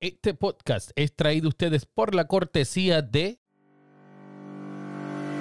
Este podcast es traído ustedes por la cortesía de...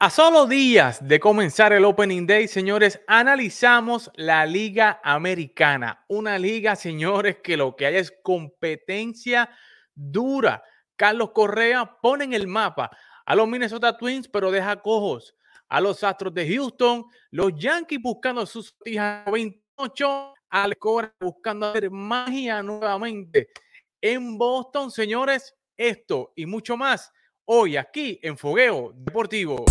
A solo días de comenzar el Opening Day, señores, analizamos la Liga Americana. Una liga, señores, que lo que hay es competencia dura. Carlos Correa pone en el mapa a los Minnesota Twins, pero deja cojos. A los Astros de Houston, los Yankees buscando sus 28, al Cora buscando hacer magia nuevamente. En Boston, señores, esto y mucho más hoy aquí en Fogueo Deportivo.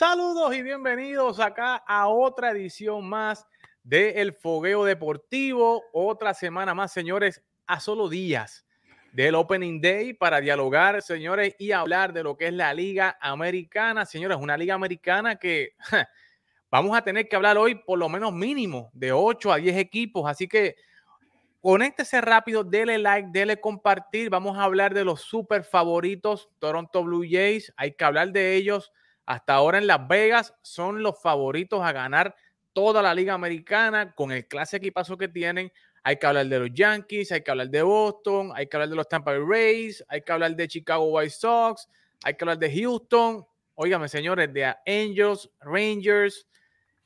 Saludos y bienvenidos acá a otra edición más de El Fogueo Deportivo. Otra semana más, señores, a solo días del Opening Day para dialogar, señores, y hablar de lo que es la Liga Americana. Señores, una Liga Americana que vamos a tener que hablar hoy por lo menos mínimo de 8 a 10 equipos. Así que conéctese rápido, dele like, dele compartir. Vamos a hablar de los super favoritos, Toronto Blue Jays. Hay que hablar de ellos hasta ahora en Las Vegas son los favoritos a ganar toda la liga americana con el clase equipazo que tienen. Hay que hablar de los Yankees, hay que hablar de Boston, hay que hablar de los Tampa Bay Rays, hay que hablar de Chicago White Sox, hay que hablar de Houston, óigame señores, de Angels, Rangers,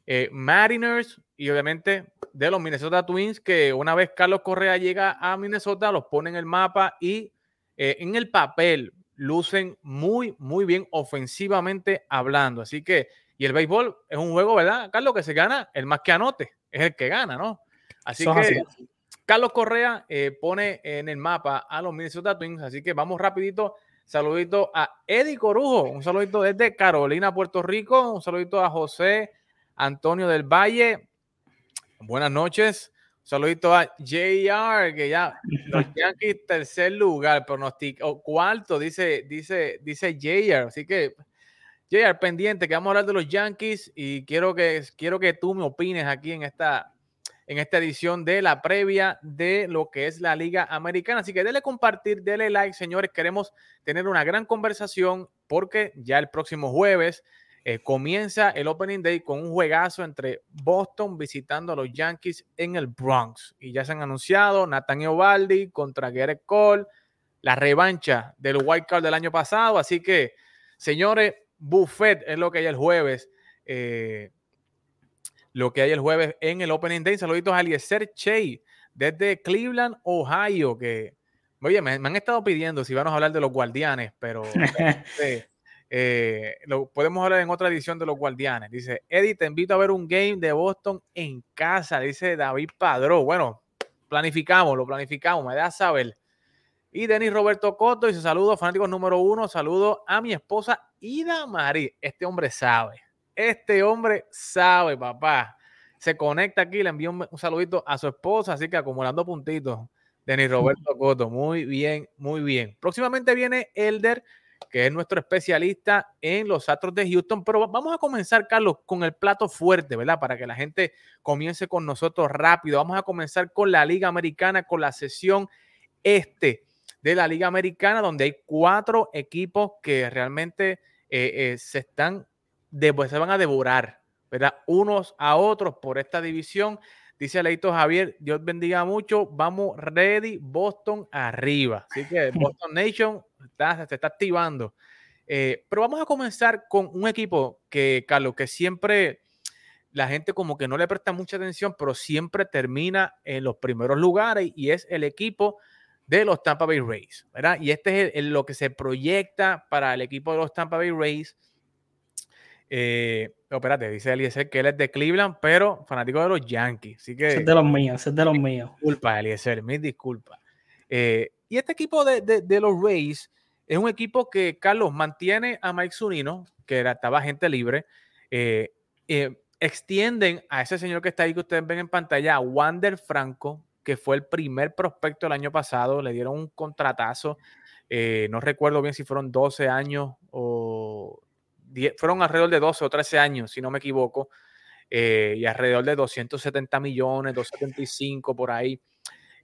eh, Mariners y obviamente de los Minnesota Twins, que una vez Carlos Correa llega a Minnesota, los pone en el mapa y eh, en el papel lucen muy, muy bien ofensivamente hablando. Así que, y el béisbol es un juego, ¿verdad, Carlos? Que se gana, el más que anote, es el que gana, ¿no? Así que Carlos Correa eh, pone en el mapa a los Minnesota Twins, así que vamos rapidito. Saludito a Eddie Corujo, un saludito desde Carolina, Puerto Rico, un saludito a José Antonio del Valle. Buenas noches. Saludito a JR, que ya los Yankees tercer lugar, pronosticó cuarto, dice, dice, dice JR. Así que, JR, pendiente, que vamos a hablar de los Yankees y quiero que, quiero que tú me opines aquí en esta, en esta edición de la previa de lo que es la Liga Americana. Así que dele compartir, dele like, señores. Queremos tener una gran conversación porque ya el próximo jueves eh, comienza el Opening Day con un juegazo entre Boston visitando a los Yankees en el Bronx. Y ya se han anunciado Nathaniel Baldi contra Garrett Cole, la revancha del White Card del año pasado. Así que, señores, Buffet es lo que hay el jueves. Eh, lo que hay el jueves en el Opening Day. Saluditos a Eliezer Che desde Cleveland, Ohio, que, oye, me, han estado pidiendo si vamos a hablar de los guardianes, pero... Este, eh, lo podemos hablar en otra edición de los Guardianes. Dice, Eddie, te invito a ver un game de Boston en casa, dice David Padró. Bueno, planificamos, lo planificamos, me da saber. Y Denis Roberto Coto dice, saludos, fanáticos número uno, saludo a mi esposa Ida Marí. Este hombre sabe, este hombre sabe, papá. Se conecta aquí, le envío un, un saludito a su esposa, así que acumulando puntitos. Denis Roberto Coto, muy bien, muy bien. Próximamente viene Elder que es nuestro especialista en los Astros de Houston. Pero vamos a comenzar, Carlos, con el plato fuerte, ¿verdad? Para que la gente comience con nosotros rápido. Vamos a comenzar con la Liga Americana, con la sesión este de la Liga Americana, donde hay cuatro equipos que realmente eh, eh, se están, se van a devorar, ¿verdad? Unos a otros por esta división. Dice Leito Javier, Dios bendiga mucho. Vamos ready, Boston arriba. Así que Boston Nation se está activando. Eh, pero vamos a comenzar con un equipo que, Carlos, que siempre la gente como que no le presta mucha atención, pero siempre termina en los primeros lugares y es el equipo de los Tampa Bay Rays, ¿verdad? Y este es lo que se proyecta para el equipo de los Tampa Bay Rays. Eh, espérate, dice Eliezer que él es de Cleveland, pero fanático de los Yankees. Así que, es de los míos, es de los míos. Disculpa, Eliezer, mis disculpas. Eh, y este equipo de, de, los Rays es un equipo que, Carlos, mantiene a Mike Zunino, que era, estaba gente libre. Eh, eh, extienden a ese señor que está ahí que ustedes ven en pantalla, a Wander Franco, que fue el primer prospecto el año pasado, le dieron un contratazo, no recuerdo bien si fueron 12 años o 10, fueron alrededor de 12 o 13 años, si no me equivoco, eh, y alrededor de 270 millones, 275 por ahí.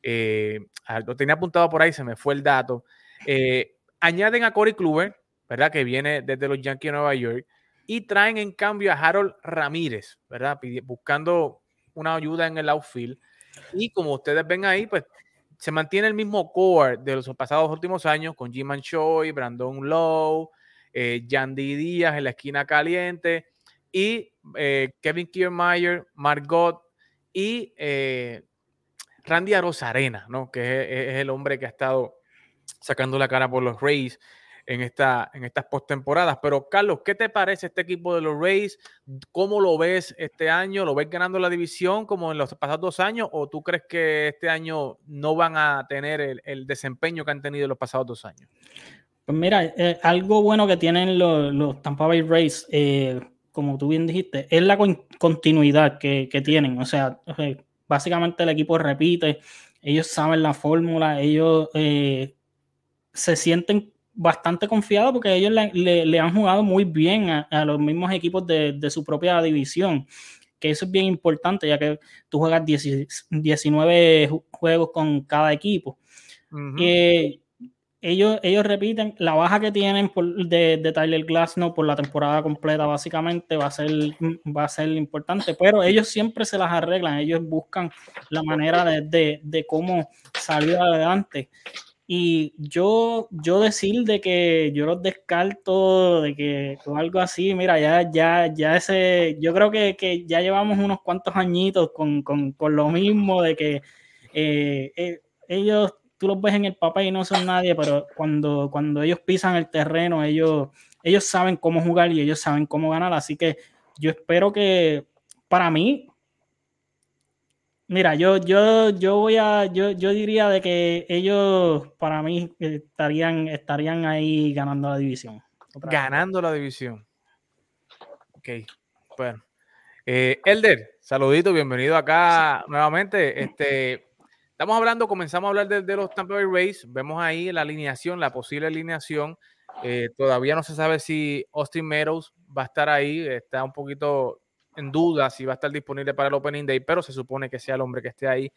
Eh, lo tenía apuntado por ahí, se me fue el dato. añaden a Corey Kluber, ¿verdad? Que viene desde los Yankees de Nueva York, y traen en cambio a Harold Ramírez, ¿verdad? Buscando una ayuda en el outfield. Y como ustedes ven ahí, pues se mantiene el mismo core de los pasados últimos años con Jim Choi, Brandon Lowe, eh, Yandy Díaz en la esquina caliente y eh, Kevin Kiermaier, Margot y eh, Randy Arozarena, ¿no? que es, el hombre que ha estado sacando la cara por los Rays en, esta, en estas postemporadas. Pero, Carlos, ¿qué te parece este equipo de los Rays? ¿Cómo lo ves este año? ¿Lo ves ganando la división como en los pasados dos años? ¿O tú crees que este año no van a tener el, desempeño que han tenido en los pasados dos años? Pues mira, eh, algo bueno que tienen los, Tampa Bay Rays, eh, como tú bien dijiste, es la continuidad que, tienen. O sea, básicamente el equipo repite, ellos saben la fórmula, ellos eh, se sienten bastante confiado porque ellos le, han jugado muy bien a, los mismos equipos de, su propia división, que eso es bien importante ya que tú juegas 19 juegos con cada equipo. Eh, ellos, ellos repiten, la baja que tienen de, de, Tyler Glasnow por la temporada completa básicamente va a, ser, va a ser importante, pero ellos siempre se las arreglan, ellos buscan la manera de, de cómo salir adelante. Y yo, yo decir de que yo los descarto, de que o algo así, mira, ya, ya, ya ese, yo creo que, que ya llevamos unos cuantos añitos con, con, con lo mismo, de que eh, eh, ellos, tú los ves en el papel y no son nadie, pero cuando, cuando ellos pisan el terreno, ellos, ellos saben cómo jugar y ellos saben cómo ganar, así que yo espero que, para mí, Mira, yo, yo, yo voy a, yo, yo diría de que ellos para mí estarían, estarían ahí ganando la división. Ganando la división. Ok, bueno. Eh, Elder, saludito, bienvenido acá nuevamente. Este, estamos hablando, comenzamos a hablar de, los Tampa Bay Rays. Vemos ahí la alineación, la posible alineación. Eh, todavía no se sabe si Austin Meadows va a estar ahí. Está un poquito en duda si va a estar disponible para el Opening Day, pero se supone que sea el hombre que esté ahí.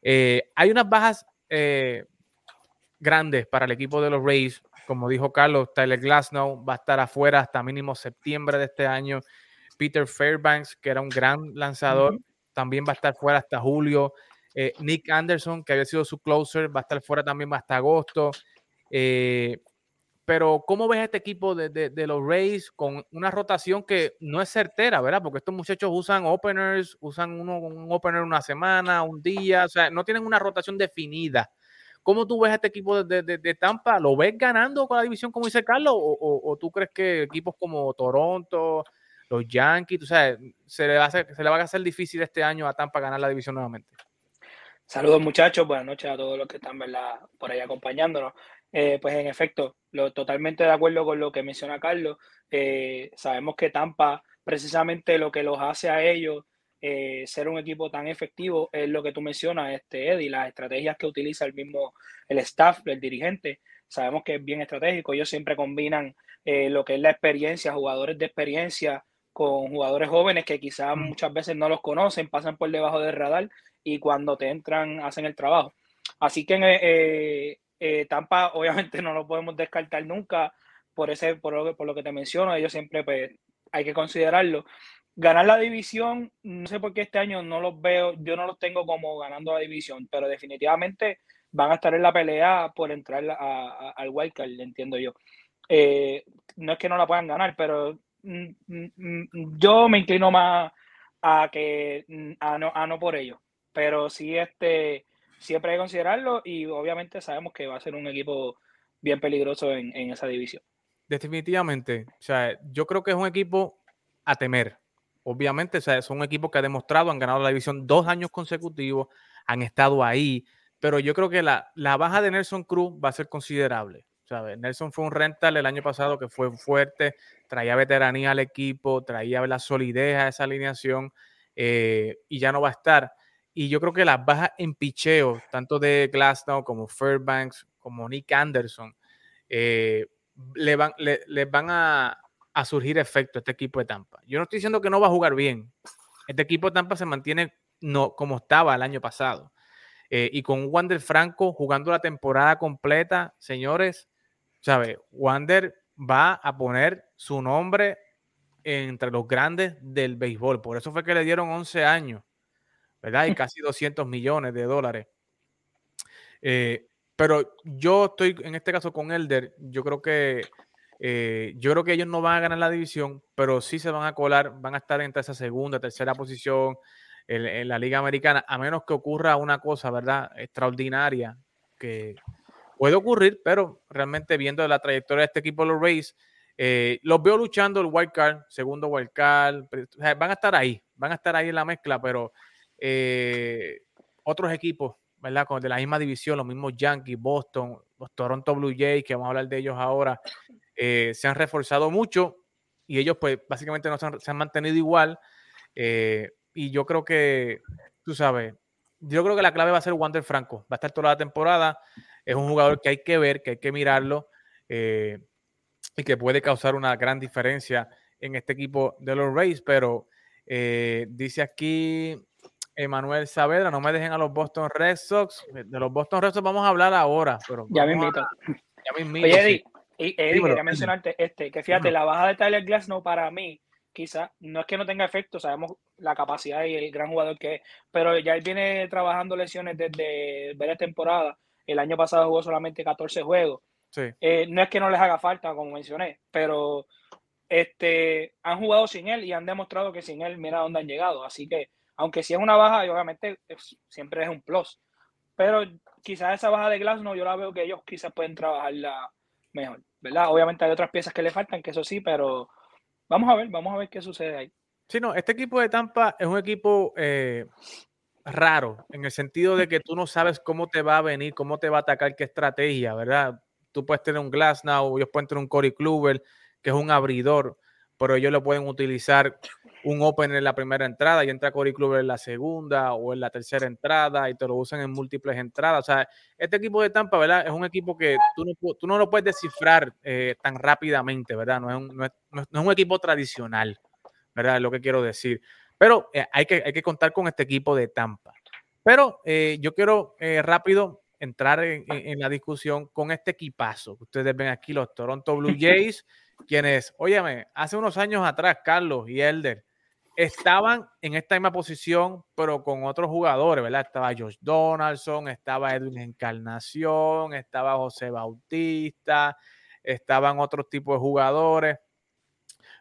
Eh, hay unas bajas eh, grandes para el equipo de los Rays, como dijo Carlos, Tyler Glasnow va a estar afuera hasta mínimo septiembre de este año. Peter Fairbanks, que era un gran lanzador, también va a estar fuera hasta julio. Eh, Nick Anderson, que había sido su closer, va a estar fuera también hasta agosto. Pero, ¿cómo ves este equipo de, los Rays con una rotación que no es certera, ¿verdad? Porque estos muchachos usan openers, usan uno, un opener una semana, un día, o sea, no tienen una rotación definida. ¿Cómo tú ves este equipo de, Tampa? ¿Lo ves ganando con la división, como dice Carlos? ¿O, tú crees que equipos como Toronto, los Yankees, o sea, se va a hacer, se le va a hacer difícil este año a Tampa ganar la división nuevamente? Saludos muchachos, buenas noches a todos los que están por ahí acompañándonos. Eh, pues en efecto, lo, totalmente de acuerdo con lo que menciona Carlos. Eh, sabemos que Tampa, precisamente lo que los hace a ellos eh, ser un equipo tan efectivo es lo que tú mencionas, este Eddie, las estrategias que utiliza el mismo el staff, el dirigente. Sabemos que es bien estratégico. Ellos siempre combinan lo que es la experiencia, jugadores de experiencia con jugadores jóvenes que quizás muchas veces no los conocen, pasan por debajo del radar y cuando te entran hacen el trabajo. Así que eh, Tampa obviamente no lo podemos descartar nunca por, ese, por, lo, por lo que te menciono, ellos siempre pues, hay que considerarlo. Ganar la división, no sé por qué este año no los veo, yo no los tengo como ganando la división, pero definitivamente van a estar en la pelea por entrar a, al wildcard, entiendo yo. Eh, no es que no la puedan ganar, pero mm, mm, mm, yo me inclino más a que a no, a no por ello. Pero sí, este, siempre hay que considerarlo y obviamente sabemos que va a ser un equipo bien peligroso en, en esa división. Definitivamente. O sea, yo creo que es un equipo a temer. Obviamente, o sea, son un equipo que ha demostrado, han ganado la división dos años consecutivos, han estado ahí, pero yo creo que la, la baja de Nelson Cruz va a ser considerable. Nelson fue un rental el año pasado que fue fuerte, traía veteranía al equipo, traía la solidez a esa alineación eh, y ya no va a estar. Y yo creo que las bajas en picheo, tanto de Glasnow como Fairbanks, como Nick Anderson, eh, le van, le, les van a, surgir efecto a este equipo de Tampa. Yo no estoy diciendo que no va a jugar bien. Este equipo de Tampa se mantiene no, como estaba el año pasado. Eh, y con Wander Franco jugando la temporada completa, señores, ¿sabe? Wander va a poner su nombre entre los grandes del béisbol. Por eso fue que le dieron 11 años, ¿verdad? Y casi 200 millones de dólares. Eh, pero yo estoy en este caso con Elder. Yo creo que eh, yo creo que ellos no van a ganar la división, pero sí se van a colar, van a estar entre esa segunda, tercera posición en, la Liga Americana, a menos que ocurra una cosa, ¿verdad? Extraordinaria que puede ocurrir, pero realmente viendo la trayectoria de este equipo, los Rays, eh, los veo luchando el wild card, segundo wild card, van a estar ahí, van a estar ahí en la mezcla, pero eh, otros equipos, ¿verdad? Con de la misma división, los mismos Yankees, Boston, los Toronto Blue Jays, que vamos a hablar de ellos ahora, eh, se han reforzado mucho y ellos pues básicamente no se han, mantenido igual. Eh, y yo creo que, tú sabes, yo creo que la clave va a ser Wander Franco, va a estar toda la temporada, es un jugador que hay que ver, que hay que mirarlo y que puede causar una gran diferencia en este equipo de los Rays, pero dice aquí Emanuel Saavedra, no me dejen a los Boston Red Sox, de los Boston Red Sox vamos a hablar ahora, pero Ya me invito. ya me invito, Oye, sí. Eddie, y- Eddie, quería mencionarte este, que fíjate, la baja de Tyler Glasnow para mí, quizás, no es que no tenga efecto, sabemos la capacidad y el gran jugador que es, pero ya él viene trabajando lesiones desde varias temporadas. El año pasado jugó solamente 14 juegos. Sí. Eh, no es que no les haga falta, como mencioné, pero este, han jugado sin él y han demostrado que sin él, mira dónde han llegado. Así que, aunque sí es una baja, obviamente siempre es un plus. Pero quizás esa baja de Glasnow, yo la veo que ellos quizás pueden trabajarla mejor, ¿verdad? Obviamente hay otras piezas que le faltan, que eso sí, pero vamos a ver, vamos a ver qué sucede ahí. Sí, no, este equipo de Tampa es un equipo eh, raro, en el sentido de que tú no sabes cómo te va a venir, cómo te va a atacar, qué estrategia, ¿verdad? Tú puedes tener un Glasnow, ellos pueden tener un Corey Kluber, que es un abridor, pero ellos lo pueden utilizar un open en la primera entrada y entra Corey Kluber en la segunda o en la tercera entrada y te lo usan en múltiples entradas. O sea, este equipo de Tampa, ¿verdad? Es un equipo que tú no, tú no lo puedes descifrar eh, tan rápidamente, ¿verdad? No es, un, no, es, no es- un equipo tradicional, ¿verdad? Es lo que quiero decir. Pero eh, hay, que, hay que contar con este equipo de Tampa. Pero eh, yo quiero rápido entrar en, en- la discusión con este equipazo ustedes ven aquí, los Toronto Blue Jays, quienes, óyeme, hace unos años atrás, Carlos y Elder, estaban en esta misma posición, pero con otros jugadores, ¿verdad? Estaba Josh Donaldson, estaba Edwin Encarnación, estaba José Bautista, estaban otros tipos de jugadores,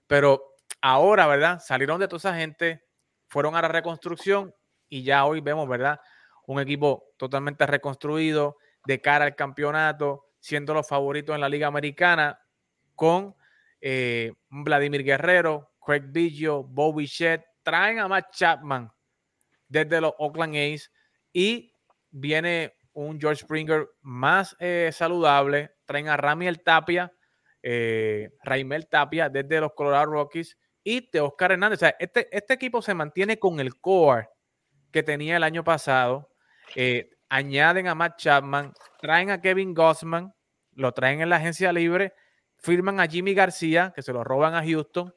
pero ahora, ¿verdad? Salieron de toda esa gente, fueron a la reconstrucción y ya hoy vemos, ¿verdad? Un equipo totalmente reconstruido de cara al campeonato, siendo los favoritos en la Liga Americana con eh, Vladimir Guerrero, Craig Biggio, Bobby Shedd, traen a Matt Chapman desde los Oakland A's y viene un George Springer más eh, saludable, traen a Ramiel Tapia, eh, Raimel Tapia desde los Colorado Rockies y de Oscar Hernández. O sea, este, este equipo se mantiene con el core que tenía el año pasado. Eh, añaden a Matt Chapman, traen a Kevin Gossman, lo traen en la agencia libre, firman a Jimmy García, que se lo roban a Houston,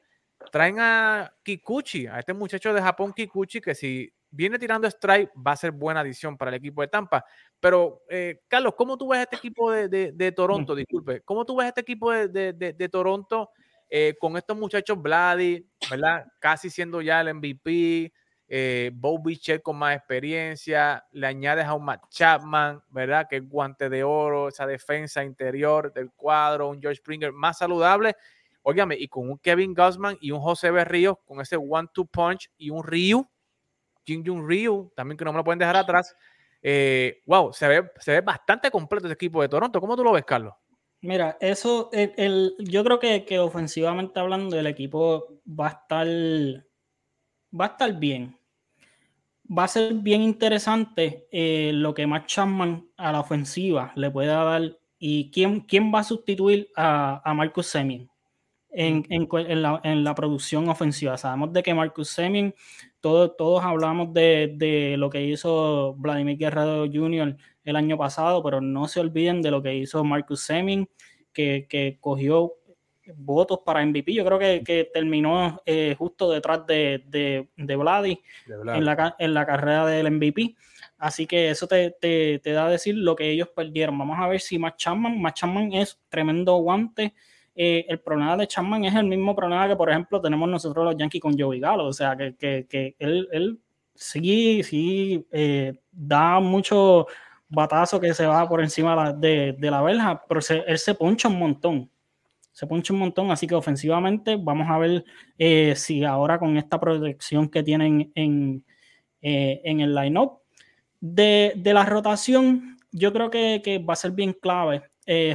traen a Kikuchi, a este muchacho de Japón Kikuchi, que si viene tirando strike va a ser buena adición para el equipo de Tampa. Pero, eh, Carlos, ¿cómo tú ves este equipo de, de- de Toronto? Disculpe, ¿cómo tú ves este equipo de, de- Toronto eh, con estos muchachos Vladi, ¿verdad? Casi siendo ya el MVP, eh, Bo Bichette con más experiencia, le añades a un Matt Chapman, ¿verdad? Que es guante de oro, esa defensa interior del cuadro, un George Springer más saludable, óigame, y con un Kevin Guzman y un José Berríos, con ese one-two punch y un Ryu, Jin Jun Ryu, también que no me lo pueden dejar atrás. Eh, wow, se ve, se ve bastante completo ese equipo de Toronto. ¿Cómo tú lo ves, Carlos? Mira, eso, el, yo creo que, que, ofensivamente hablando, el equipo va a estar, va a estar bien. Va a ser bien interesante eh, lo que Matt Chapman a la ofensiva le pueda dar y quién, quién va a sustituir a, a Marcus Semien en, en, en, la, en, la, producción ofensiva. Sabemos de que Marcus Semien, todos, todos hablamos de, de lo que hizo Vladimir Guerrero Jr el año pasado, pero no se olviden de lo que hizo Marcus Semin, que, que cogió votos para MVP. Yo creo que, que terminó eh, justo detrás de, de, de Vladi, En, la, en, la, carrera del MVP. Así que eso te, te, te, da a decir lo que ellos perdieron. Vamos a ver si Matt Chapman, Matt Chapman es tremendo guante. Eh, el problema de Chapman es el mismo problema que, por ejemplo, tenemos nosotros los Yankees con Joey Galo. O sea, que, que, él, él, sí, sí eh, da mucho batazo que se va por encima de, de la verja, pero él se poncha un montón. Se poncha un montón, así que ofensivamente vamos a ver eh, si ahora con esta protección que tienen en, en el line-up. De, de, la rotación, yo creo que, que va a ser bien clave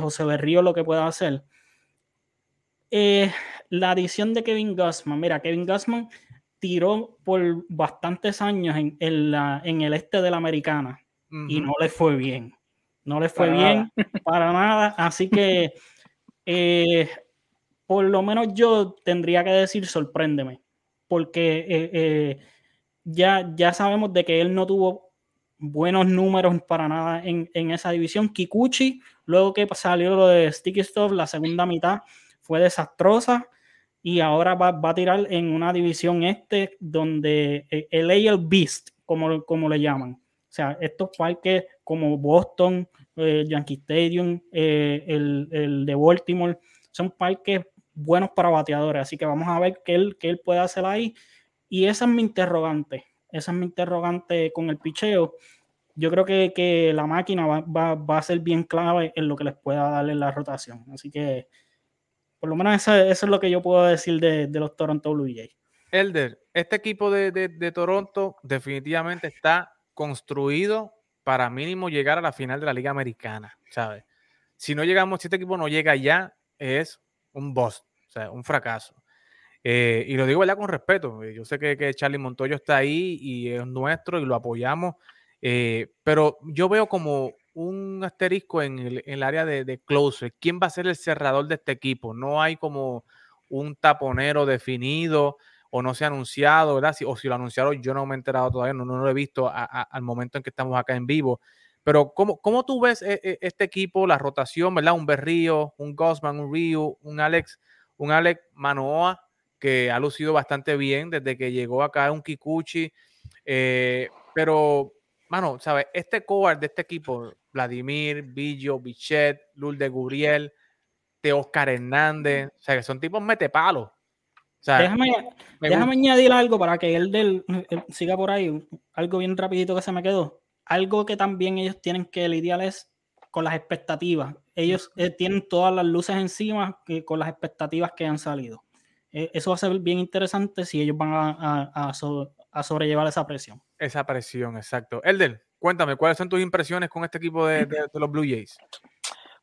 José Berrío lo que pueda hacer. La adición de Kevin Gussman, mira, Kevin Gussman tiró por bastantes años en, en, la, en el este de la americana y no le fue bien. No le fue bien para nada. Así que eh, por lo menos yo tendría que decir sorpréndeme, porque eh, eh, ya, ya sabemos de que él no tuvo buenos números para nada en, en, esa división. Kikuchi, luego que salió lo de Sticky Stuff, la segunda mitad fue desastrosa y ahora va, va a tirar en una división este donde el AL Beast, como, como le llaman, o sea, estos parques como Boston, eh, Yankee Stadium, eh, el, el, de Baltimore, son parques buenos para bateadores. Así que vamos a ver qué él, qué él puede hacer ahí. Y esa es mi interrogante. Esa es mi interrogante con el picheo. Yo creo que, que la máquina va, va, va, a ser bien clave en lo que les pueda darle la rotación. Así que, por lo menos eso, es lo que yo puedo decir de, los Toronto Blue Jays. Elder, este equipo de, de, de Toronto definitivamente está construido para mínimo llegar a la final de la Liga Americana, ¿sabes? Si no llegamos, si este equipo no llega ya, es un boss, o sea, un fracaso. Eh, y lo digo ya con respeto. Eh, yo sé que, que, Charlie Montoyo está ahí y es nuestro y lo apoyamos, eh, pero yo veo como un asterisco en el, en el área de, de closer. ¿Quién va a ser el cerrador de este equipo? No hay como un taponero definido o no se ha anunciado, ¿verdad? Si, o si lo anunciaron, yo no me he enterado todavía, no, no lo he visto al momento en que estamos acá en vivo. Pero, ¿cómo, cómo tú ves e, e, este equipo, la rotación, ¿verdad? Un Berrío, un Gosman, un Ryu, un Alex, un Alex Manoa, que ha lucido bastante bien desde que llegó acá, un Kikuchi. Eh, pero, mano, ¿sabes? Este core de este equipo, Vladimir, Billo, Bichet, Lul de Guriel, Oscar Hernández, o sea, que son tipos metepalos. O sea, déjame, déjame añadir algo para que él, del, él, siga por ahí, algo bien rapidito que se me quedó. Algo que también ellos tienen que lidiar es con las expectativas. Ellos eh, tienen todas las luces encima que, con las expectativas que han salido. Eh, eso va a ser bien interesante si ellos van a, a, a, so, a, sobrellevar esa presión. Esa presión, exacto. Elder, cuéntame, ¿cuáles son tus impresiones con este equipo de, de, de los Blue Jays?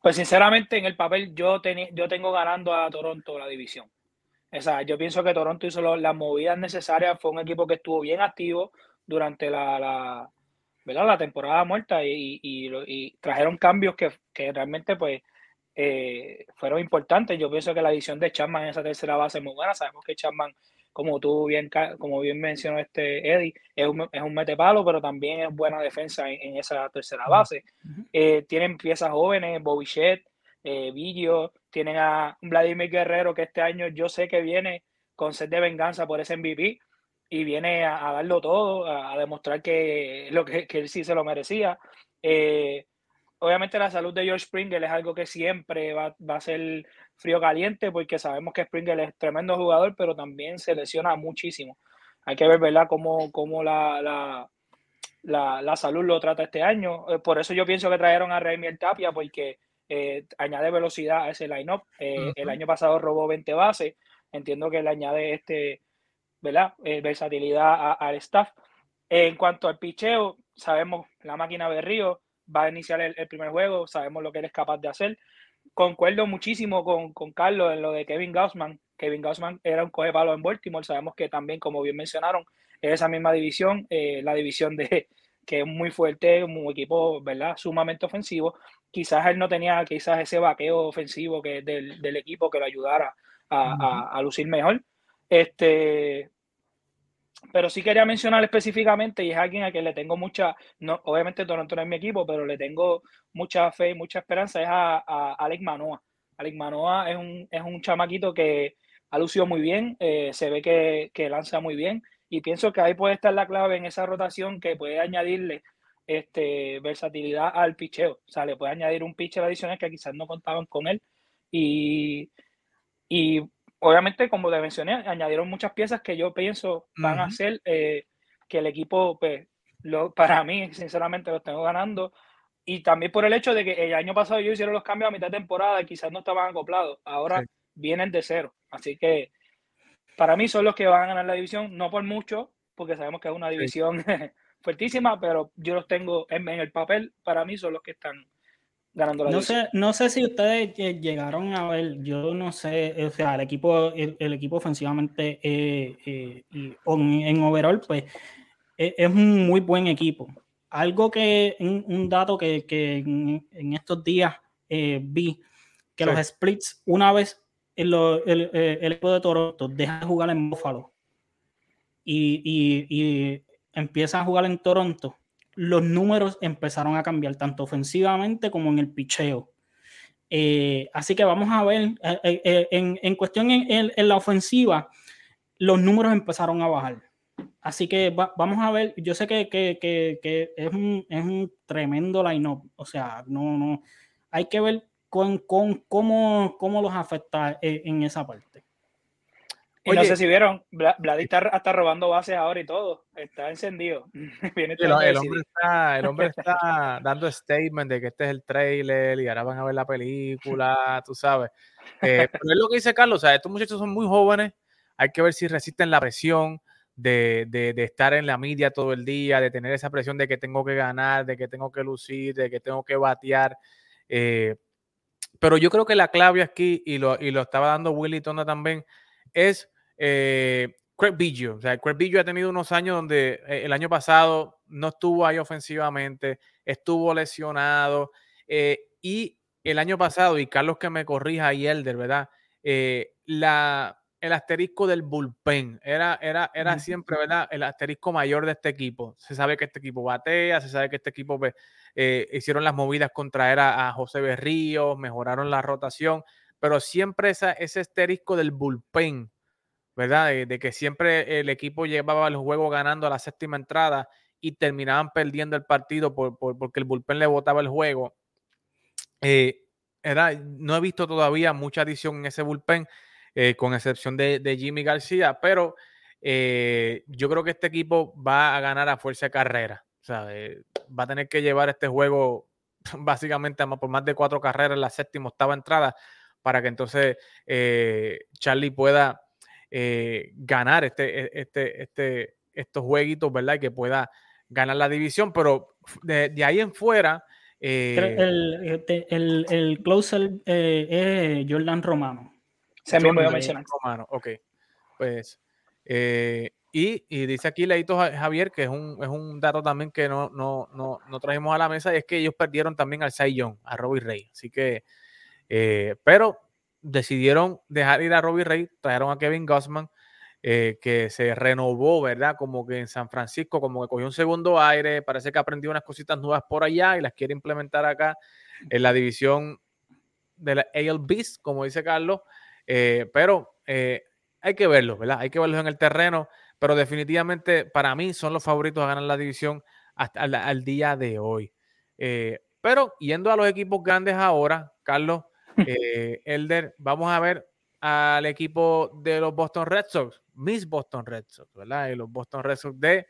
Pues sinceramente en el papel yo, ten, yo tengo ganando a Toronto la división. O sea, yo pienso que Toronto hizo lo, las movidas necesarias, fue un equipo que estuvo bien activo durante la, la, ¿verdad? la temporada muerta y, y, y trajeron cambios que, que realmente pues eh, fueron importantes. Yo pienso que la adición de Chapman en esa tercera base es muy buena. Sabemos que Chapman, como tú bien, como bien mencionó este Eddie, es un, es un metepalo, pero también es buena defensa en, en esa tercera base. Uh -huh. eh, tienen piezas jóvenes, Bobichet, eh, Villo, tienen a Vladimir Guerrero que este año yo sé que viene con sed de venganza por ese MVP y viene a, a darlo todo, a, a, demostrar que, lo que, que, él sí se lo merecía. Eh, obviamente la salud de George Springer es algo que siempre va, va, a ser frío caliente porque sabemos que Springer es tremendo jugador, pero también se lesiona muchísimo. Hay que ver, ¿verdad?, cómo, cómo la, la, la, la salud lo trata este año. Eh, por eso yo pienso que trajeron a Raimiel Tapia porque eh, añade velocidad a ese line-up. Eh, el año pasado robó 20 bases, entiendo que le añade este, ¿verdad? versatilidad al staff. En cuanto al picheo, sabemos la máquina de Río va a iniciar el, primer juego, sabemos lo que él es capaz de hacer. Concuerdo muchísimo con, con Carlos en lo de Kevin Gaussman. Kevin Gaussman era un coge palo en Baltimore, sabemos que también, como bien mencionaron, es esa misma división, la división de, que es muy fuerte, un equipo, ¿verdad? Sumamente ofensivo. Quizás él no tenía quizás ese vaqueo ofensivo que del, del equipo que lo ayudara a, a, lucir mejor. Este, pero sí quería mencionar específicamente, y es alguien a quien le tengo mucha, no, obviamente Toronto no es mi equipo, pero le tengo mucha fe y mucha esperanza, es a, a Alex Manoa. Alex Manoa es un, es un chamaquito que ha lucido muy bien, eh, se ve que, que lanza muy bien, y pienso que ahí puede estar la clave en esa rotación que puede añadirle este, versatilidad al picheo. O sea, le puede añadir un pitcher adicional que quizás no contaban con él. Y, y obviamente, como te mencioné, añadieron muchas piezas que yo pienso van a hacer eh, que el equipo, pues, lo, para mí, sinceramente, lo tengo ganando. Y también por el hecho de que el año pasado yo hicieron los cambios a mitad de temporada y quizás no estaban acoplados. Ahora vienen de cero. Así que para mí son los que van a ganar la división, no por mucho, porque sabemos que es una división fuertísima, pero yo los tengo en, el papel, para mí son los que están ganando la no división. Sé, no sé si ustedes llegaron a ver, yo no sé, o sea, el equipo, el, equipo ofensivamente eh, eh, y en overall, pues e, es, un muy buen equipo. Algo que, un, dato que, en, estos días eh, vi, que los splits una vez el, el, el, equipo de Toronto deja de jugar en Buffalo y, y, y empieza a jugar en Toronto, los números empezaron a cambiar, tanto ofensivamente como en el picheo. Eh, así que vamos a ver, eh, en, en, cuestión en, en, la ofensiva, los números empezaron a bajar. Así que vamos a ver, yo sé que, que, que, que es, un, es, un, tremendo line-up, o sea, no, no, hay que ver con, con cómo, cómo, los afecta eh, en esa parte. Y no sé si vieron, Vlad está robando bases ahora y todo, está encendido. el, hombre está, el, hombre está, dando statement de que este es el trailer y ahora van a ver la película, tú sabes. Eh, pero es lo que dice Carlos, o sea, estos muchachos son muy jóvenes, hay que ver si resisten la presión de, de, de, estar en la media todo el día, de tener esa presión de que tengo que ganar, de que tengo que lucir, de que tengo que batear. Eh, pero yo creo que la clave aquí, y lo, y lo estaba dando Willy Tonda también, es eh, Craig Biggio. O sea, Craig Biggio ha tenido unos años donde eh, el año pasado no estuvo ahí ofensivamente, estuvo lesionado. Eh, y el año pasado, y Carlos que me corrija y Elder, ¿verdad? Eh, la, el asterisco del bullpen. Era, era, era siempre, ¿verdad? El asterisco mayor de este equipo. Se sabe que este equipo batea, se sabe que este equipo pues, hicieron las movidas contra a, a José Berrío, mejoraron la rotación, pero siempre esa, ese asterisco del bullpen, ¿verdad? De, que siempre el equipo llevaba el juego ganando a la séptima entrada y terminaban perdiendo el partido por, porque el bullpen le botaba el juego. Eh, era, no he visto todavía mucha adición en ese bullpen eh, con excepción de, Jimmy García, pero eh, yo creo que este equipo va a ganar a fuerza de carrera. Eh, va a tener que llevar este juego básicamente por más de cuatro carreras en la séptima, octava entrada, para que entonces Charlie pueda ganar este, e, este, este, estos jueguitos, ¿verdad? Y que pueda ganar la división, pero de, ahí en fuera... el, el, el, closer es Jordan Romano. Se me voy a mencionar. ok. Pues, eh, y, y, dice aquí Leito Javier, que es un, es un dato también que no, no, no, no trajimos a la mesa, y es que ellos perdieron también al Young, a Robbie Rey. Así que, eh, pero decidieron dejar ir a Robbie Rey, trajeron a Kevin Gossman, eh, que se renovó, ¿verdad? Como que en San Francisco, como que cogió un segundo aire, parece que aprendió unas cositas nuevas por allá y las quiere implementar acá en la división de la AL Beast, como dice Carlos. Eh, pero eh, hay que verlos, ¿verdad? Hay que verlos en el terreno, pero definitivamente para mí son los favoritos a ganar la división hasta el día de hoy. Pero yendo a los equipos grandes ahora, Carlos, Elder, vamos a ver al equipo de los Boston Red Sox, mis Boston Red Sox, ¿verdad? Y los Boston Red Sox de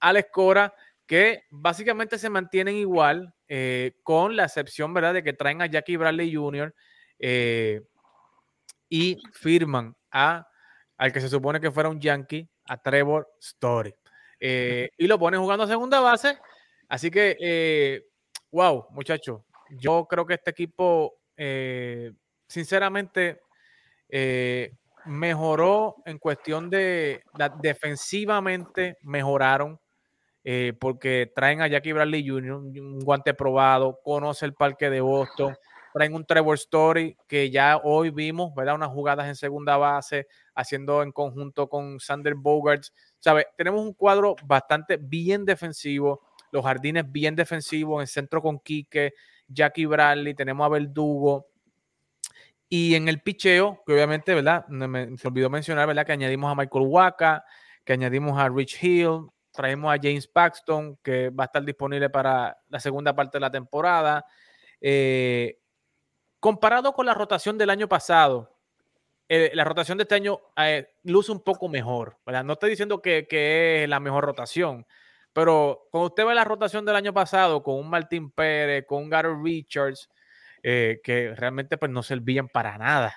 Alex Cora, que básicamente se mantienen igual, eh, con la excepción, ¿verdad?, de que traen a Jackie Bradley Jr. Eh, y firman a al que se supone que fuera un Yankee, a Trevor Story. Eh, y lo ponen jugando a segunda base. Así que, wow, muchachos, yo creo que este equipo, sinceramente, mejoró en cuestión de defensivamente, mejoraron eh, porque traen a Jackie Bradley Jr., un guante probado, conoce el parque de Boston, traen un Trevor Story que ya hoy vimos, ¿verdad? Unas jugadas en segunda base, haciendo en conjunto con Sander Bogarts. ¿Sabe? Tenemos un cuadro bastante bien defensivo, los jardines bien defensivos, en centro con Quique, Jackie Bradley, tenemos a Verdugo. Y en el picheo, que obviamente, ¿verdad? Me, se olvidó mencionar, ¿verdad? Que añadimos a Michael Waka, que añadimos a Rich Hill, traemos a James Paxton, que va a estar disponible para la segunda parte de la temporada. Eh, comparado con la rotación del año pasado, eh, la rotación de este año eh, luce un poco mejor. No estoy diciendo que, es la mejor rotación, pero cuando usted ve la rotación del año pasado con un Martín Pérez, con un Gary Richards, que realmente pues, no servían para nada.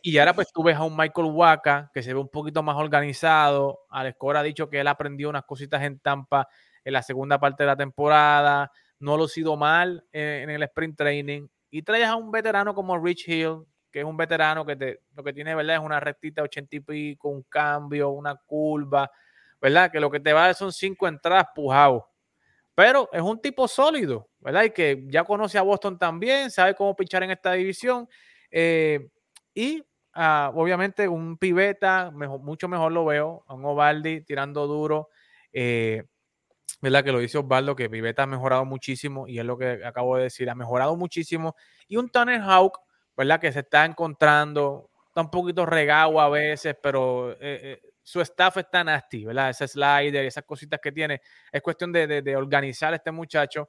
Y ahora pues tú ves a un Michael Waka que se ve un poquito más organizado. Alex Cora ha dicho que él aprendió unas cositas en Tampa en la segunda parte de la temporada. No lo ha sido mal en, el sprint training. Y traes a un veterano como Rich Hill, que es un veterano que te, lo que tiene, ¿verdad? Es una rectita 80 y pico, un cambio, una curva, ¿verdad? Que lo que te va a dar son cinco entradas pujados. Pero es un tipo sólido, ¿verdad? Y que ya conoce a Boston también, sabe cómo pichar en esta división. Eh, y obviamente un pibeta, mucho mejor lo veo, a un Ovaldi tirando duro. Eh, ¿verdad? Que lo dice Osvaldo, que Piveta ha mejorado muchísimo, y es lo que acabo de decir, ha mejorado muchísimo. Y un Tanner Hawk, ¿verdad? Que se está encontrando, está un poquito regado a veces, pero eh, eh, su staff está nasty, ¿verdad? Ese slider, esas cositas que tiene. Es cuestión de, organizar a este muchacho.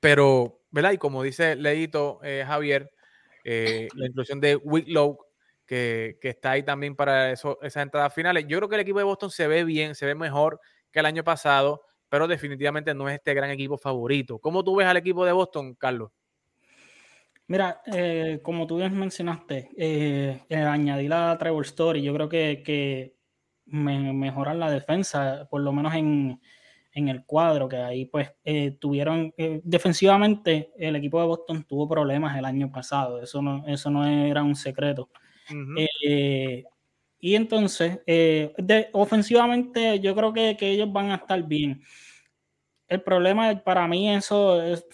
pero, ¿verdad? Y como dice Leito Javier, eh, la inclusión de Whitlow, que, está ahí también para esas entradas finales. Yo creo que el equipo de Boston se ve bien, se ve mejor que el año pasado, pero definitivamente no es este gran equipo favorito. ¿Cómo tú ves al equipo de Boston, Carlos? Mira, eh, como tú bien mencionaste, eh, añadir a Trevor Story, yo creo que, que me, mejorar la defensa, por lo menos en, en el cuadro, que ahí pues eh, tuvieron, eh, defensivamente el equipo de Boston tuvo problemas el año pasado, eso no, eso no era un secreto. Eh, y entonces, de, ofensivamente yo creo que, que, ellos van a estar bien. El problema para mí eso es,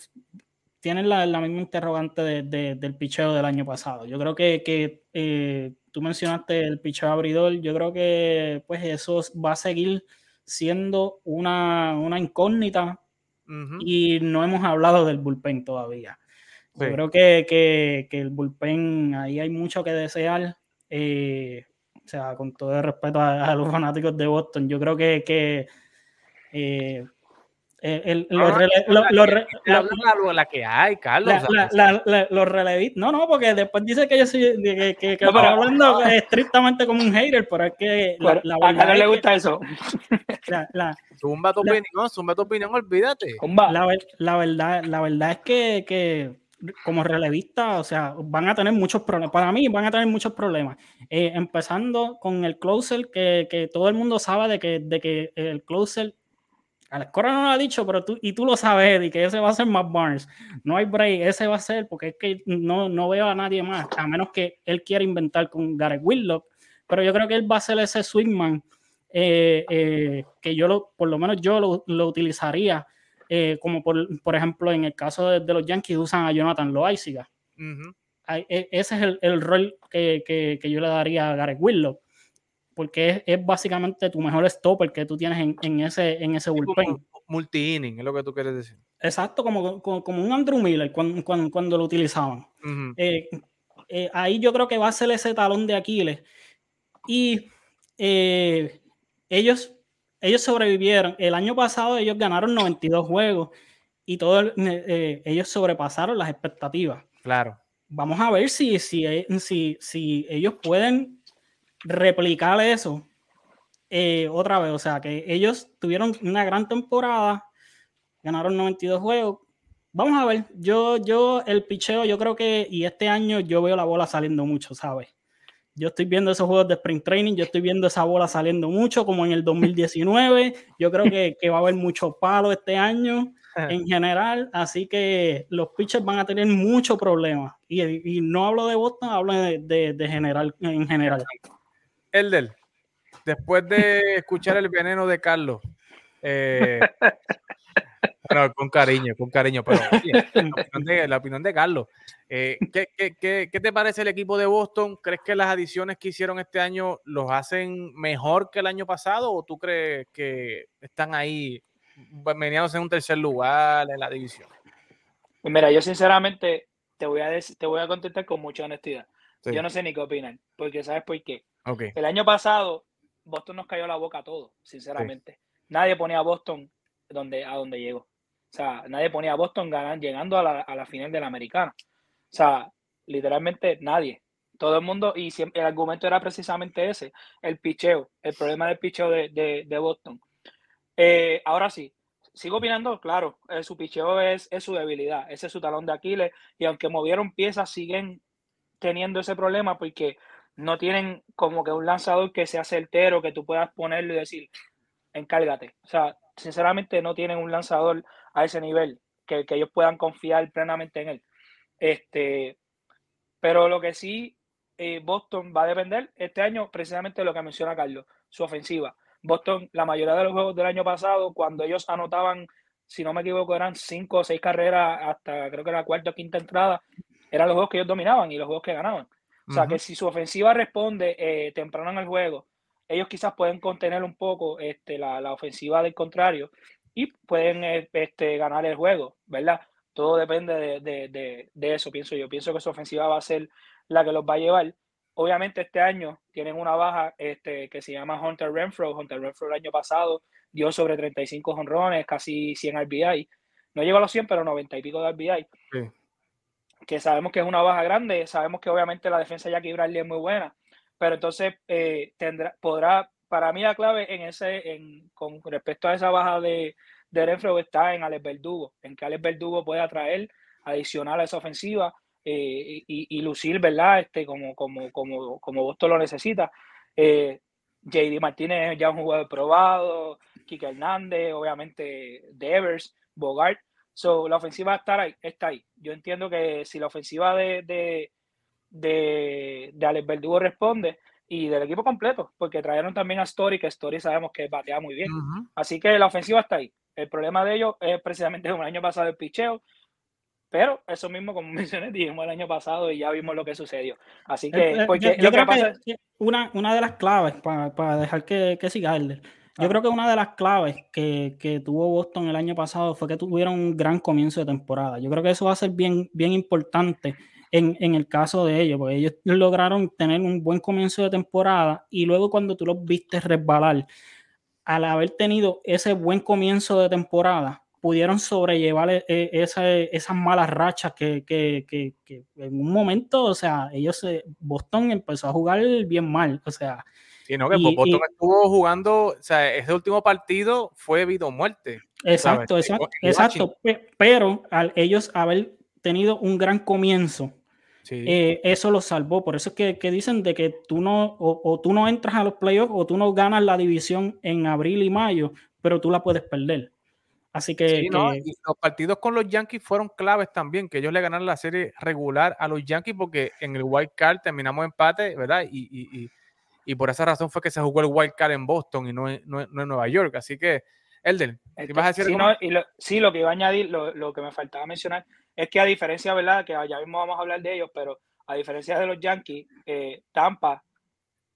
tienen la, la misma interrogante de, del picheo del año pasado. Yo creo que, que tú mencionaste el picheo abridor, yo creo que pues eso va a seguir siendo una, incógnita y no hemos hablado del bullpen todavía. Yo creo que, el bullpen, ahí hay mucho que desear. Eh, o sea, con todo el respeto a, los fanáticos de Boston, yo creo que, que eh, la que hay, Carlos. los relevistas. No, no, porque después dice que yo soy. Que, que, que hablando estrictamente como un hater, pero es que. la, a no le gusta eso. zumba tu opinión, zumba tu opinión, olvídate. La, verdad, la verdad es que, que como relevista, o sea, van a tener muchos problemas. Para mí, van a tener muchos problemas. Eh, empezando con el closer, que, que, todo el mundo sabe de que, de que el closer Alex Cora no lo ha dicho, pero tú, y tú lo sabes, y que ese va a ser Matt Barnes. No hay break, ese va a ser, porque es que no, no veo a nadie más, a menos que él quiera inventar con Gareth Whitlock. Pero yo creo que él va a ser ese swingman eh, eh, que yo, lo, por lo menos yo lo, lo utilizaría, eh, como por, por, ejemplo en el caso de, los Yankees usan a Jonathan Loaiziga. E, ese es el, el rol que, que, que, yo le daría a Gareth Whitlock porque es, básicamente tu mejor stopper que tú tienes en, ese, en ese bullpen. Multi-inning, es lo que tú quieres decir. Exacto, como, como, un Andrew Miller cuando, cuando, lo utilizaban. Eh, eh, ahí yo creo que va a ser ese talón de Aquiles. Y eh, ellos, ellos sobrevivieron. El año pasado ellos ganaron 92 juegos y todo, ellos sobrepasaron las expectativas. Claro. Vamos a ver si, si, si, si ellos pueden replicar eso eh, otra vez, o sea, que ellos tuvieron una gran temporada, ganaron 92 juegos. Vamos a ver, yo, yo, el picheo, yo creo que, y este año yo veo la bola saliendo mucho, ¿sabes? Yo estoy viendo esos juegos de sprint training, yo estoy viendo esa bola saliendo mucho, como en el 2019. Yo creo que, que va a haber mucho palo este año en general, así que los pitchers van a tener muchos problemas. Y, y, no hablo de Boston, hablo de, de, de general, en general. Elder, después de escuchar el veneno de Carlos, eh, bueno, con cariño, con cariño, pero la, opinión de, la, opinión de, Carlos. Eh, ¿qué, qué, qué, ¿Qué te parece el equipo de Boston? ¿Crees que las adiciones que hicieron este año los hacen mejor que el año pasado o tú crees que están ahí meneándose en un tercer lugar en la división? Pues mira, yo sinceramente te voy a, decir, te voy a contestar con mucha honestidad. Sí. Yo no sé ni qué opinan, porque ¿sabes por qué? El año pasado Boston nos cayó la boca a todos, sinceramente. Nadie ponía a Boston donde, a donde llegó. O sea, nadie ponía a Boston ganan, llegando a la, a la, final de la americana. O sea, literalmente nadie. Todo el mundo, y siempre, el argumento era precisamente ese, el picheo, el problema del picheo de, de, de Boston. Eh, ahora sí, sigo opinando, claro, eh, su picheo es, es, su debilidad, ese es su talón de Aquiles, y aunque movieron piezas, siguen teniendo ese problema porque no tienen como que un lanzador que sea certero, que tú puedas ponerlo y decir, encárgate. O sea, sinceramente no tienen un lanzador a ese nivel que, que ellos puedan confiar plenamente en él. Este, pero lo que sí, eh, Boston va a depender este año precisamente de lo que menciona Carlos, su ofensiva. Boston, la mayoría de los juegos del año pasado, cuando ellos anotaban, si no me equivoco, eran cinco o seis carreras hasta creo que la cuarta o quinta entrada, eran los juegos que ellos dominaban y los juegos que ganaban. O sea, uh -huh. que si su ofensiva responde eh, temprano en el juego, ellos quizás pueden contener un poco este, la, la ofensiva del contrario y pueden eh, este, ganar el juego, ¿verdad? Todo depende de, de, de, de, eso, pienso yo. Pienso que su ofensiva va a ser la que los va a llevar. Obviamente este año tienen una baja este, que se llama Hunter Renfro. Hunter Renfro el año pasado dio sobre 35 honrones, casi 100 RBI. No llegó a los 100, pero 90 y pico de RBI. Sí. Que sabemos que es una baja grande. Sabemos que obviamente la defensa de Jackie Bradley es muy buena. Pero entonces eh, tendrá, podrá, para mí la clave en ese, en, con respecto a esa baja de, de Renfro está en Alex Verdugo, en que Alex Verdugo puede atraer adicional a esa ofensiva eh, y, y, lucir, ¿verdad? Este, como, como, como, como Boston lo necesita. Eh, JD Martínez es ya un jugador probado, Kike Hernández, obviamente Devers, Bogart. So, la ofensiva está ahí, está ahí. Yo entiendo que si la ofensiva de, de, de, de Alex Verdugo responde, y del equipo completo, porque trajeron también a Story, que Story sabemos que batea muy bien. Uh -huh. Así que la ofensiva está ahí. El problema de ellos es precisamente el año pasado el picheo, pero eso mismo, como mencioné, dijimos el año pasado y ya vimos lo que sucedió. Así que, porque yo, yo creo que, pasa... que una, una de las claves, para, para dejar que, que siga yo creo que una de las claves que, que, tuvo Boston el año pasado fue que tuvieron un gran comienzo de temporada. Yo creo que eso va a ser bien, bien importante en, en, el caso de ellos, porque ellos lograron tener un buen comienzo de temporada y luego cuando tú los viste resbalar, al haber tenido ese buen comienzo de temporada, pudieron sobrellevar e, e, esa, esas malas rachas que, que, que, que, en un momento, o sea, ellos, Boston empezó a jugar bien mal, o sea. Sí, no, que y, Boston y, estuvo jugando, o sea, ese último partido fue vida o muerte. Exacto, ¿sabes? exacto, exacto, pero al ellos haber tenido un gran comienzo, Sí. Eh, eso lo salvó. Por eso es que, que dicen de que tú no, o, o, tú no entras a los playoffs o tú no ganas la división en abril y mayo, pero tú la puedes perder. Así que, sí, que... ¿no? y los partidos con los Yankees fueron claves también, que ellos le ganaron la serie regular a los Yankees porque en el wild card terminamos empate, ¿verdad? Y, y, y, por esa razón fue que se jugó el wild card en Boston y no, en, no, no en Nueva York. Así que, Elder, ¿qué vas a decir? Sí, no, y lo, sí, lo que iba a añadir, lo, lo que me faltaba mencionar, es que a diferencia, ¿verdad? Que ya mismo vamos a hablar de ellos, pero a diferencia de los Yankees, eh, Tampa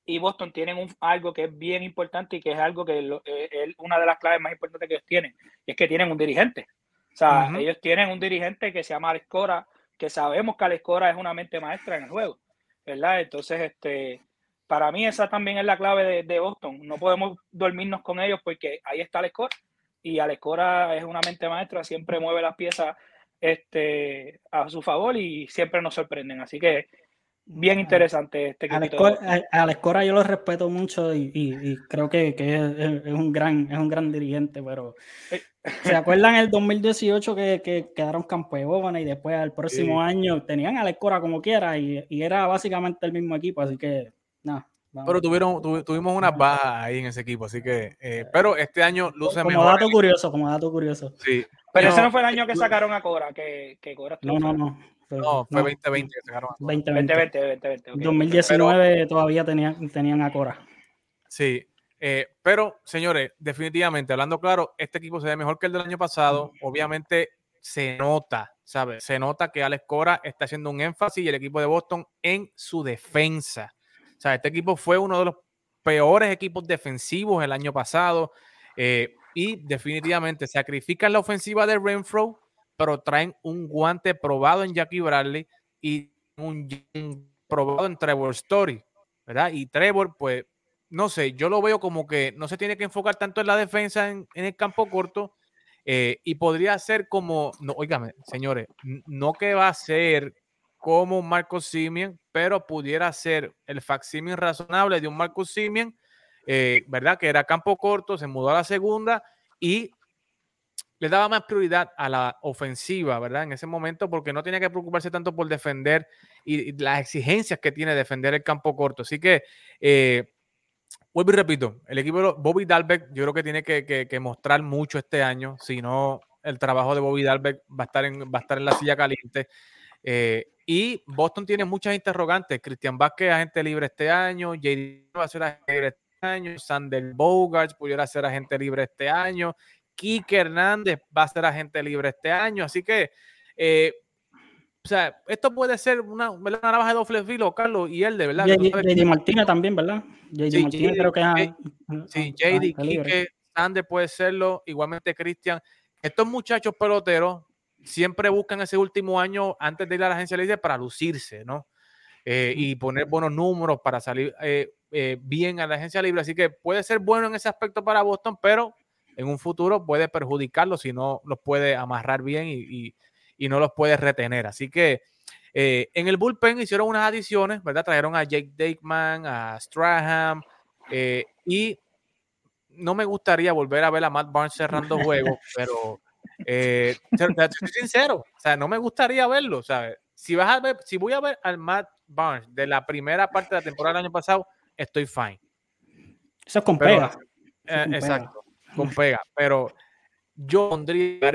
y Boston tienen un, algo que es bien importante y que es algo que lo, eh, es una de las claves más importantes que ellos tienen, y es que tienen un dirigente. O sea, uh -huh. ellos tienen un dirigente que se llama Alex Cora, que sabemos que Alex Cora es una mente maestra en el juego, ¿verdad? Entonces, este, para mí esa también es la clave de, de Boston. No podemos dormirnos con ellos porque ahí está Alex Cora, y Alex Cora es una mente maestra, siempre mueve las piezas este, a su favor y siempre nos sorprenden. Así que bien interesante este equipo. A la escora yo lo respeto mucho y, creo que, es, un gran, es un gran dirigente, pero eh. ¿se acuerdan el 2018 que, que quedaron campeones y después al próximo año tenían a la escora como quiera y, era básicamente el mismo equipo, así que nada. Pero tuvieron, tuvimos una baja ahí en ese equipo, así que, eh, pero este año luce como dato curioso, como dato curioso. Sí. Pero ese no fue el año que sacaron a Cora, que, que Cora No, no, no. no, fue 2020 que sacaron a Cora. 2020. 2020, 2019 todavía tenían, tenían a Cora. Sí, eh, pero señores, definitivamente, hablando claro, este equipo se ve mejor que el del año pasado. Obviamente se nota, ¿sabes? Se nota que Alex Cora está haciendo un énfasis y el equipo de Boston en su defensa. O sea, este equipo fue uno de los peores equipos defensivos el año pasado eh, y definitivamente sacrifican la ofensiva de Renfro, pero traen un guante probado en Jackie Bradley y un, probado en Trevor Story, ¿verdad? Y Trevor, pues, no sé, yo lo veo como que no se tiene que enfocar tanto en la defensa en, el campo corto eh, y podría ser como, no, señores, no que va a ser como un Marcos Simeon, pero pudiera ser el facsímil razonable de un Marcos Simeon, eh, ¿verdad? Que era campo corto, se mudó a la segunda y le daba más prioridad a la ofensiva, ¿verdad? En ese momento, porque no tenía que preocuparse tanto por defender y, las exigencias que tiene defender el campo corto. Así que, eh, vuelvo y repito, el equipo de Bobby Dalbeck, yo creo que tiene que, mostrar mucho este año, si no, el trabajo de Bobby Dalbeck va a estar en, va a estar en la silla caliente. Eh, y Boston tiene muchas interrogantes. Cristian Vázquez, agente libre este año. JD va a ser agente libre este año. Sander Bogarts pudiera ser agente libre este año. Kike Hernández va a ser agente libre este año. Así que, eh, o sea, esto puede ser una, una navaja de doble filo, Carlos, y él de verdad. JD Martínez también, ¿verdad? JD Martínez creo que es. Sí, JD, Kike, Sander puede serlo. Igualmente, Cristian. Estos muchachos peloteros siempre buscan ese último año antes de ir a la agencia libre para lucirse, ¿no? Eh, y poner buenos números para salir eh, eh, bien a la agencia libre. Así que puede ser bueno en ese aspecto para Boston, pero en un futuro puede perjudicarlo si no los puede amarrar bien y, no los puede retener. Así que en el bullpen hicieron unas adiciones, ¿verdad? Trajeron a Jake Dakeman, a Strahan y no me gustaría volver a ver a Matt Barnes cerrando juegos, pero eh, soy sincero, o sea, no me gustaría verlo, ¿sabes? Si vas a ver, si voy a ver al Matt Barnes de la primera parte de la temporada del año pasado, estoy fine. Eso es con pega. Eh, exacto, con pega, pero yo pondría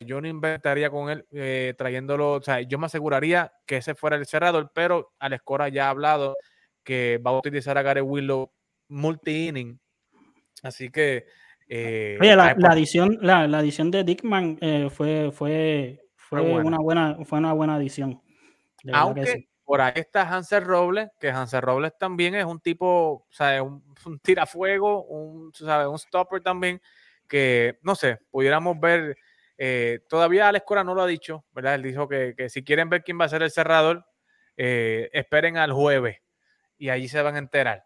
yo no inventaría con él eh, trayéndolo, o sea, yo me aseguraría que ese fuera el cerrador, pero Alex Cora ya ha hablado que va a utilizar a Gary Willow multi-inning, así que eh, Oye, la, la, adición, la, la, adición de Dickman eh, fue, fue, fue, una buena, fue una buena adición. Aunque por ahí está Hansel Robles, que Hansel Robles también es un tipo, o sea, un, un tirafuego, un, ¿sabes? un stopper también, que no sé, pudiéramos ver. Eh, todavía Alex Cora no lo ha dicho, ¿verdad? Él dijo que, que si quieren ver quién va a ser el cerrador, esperen al jueves y allí se van a enterar.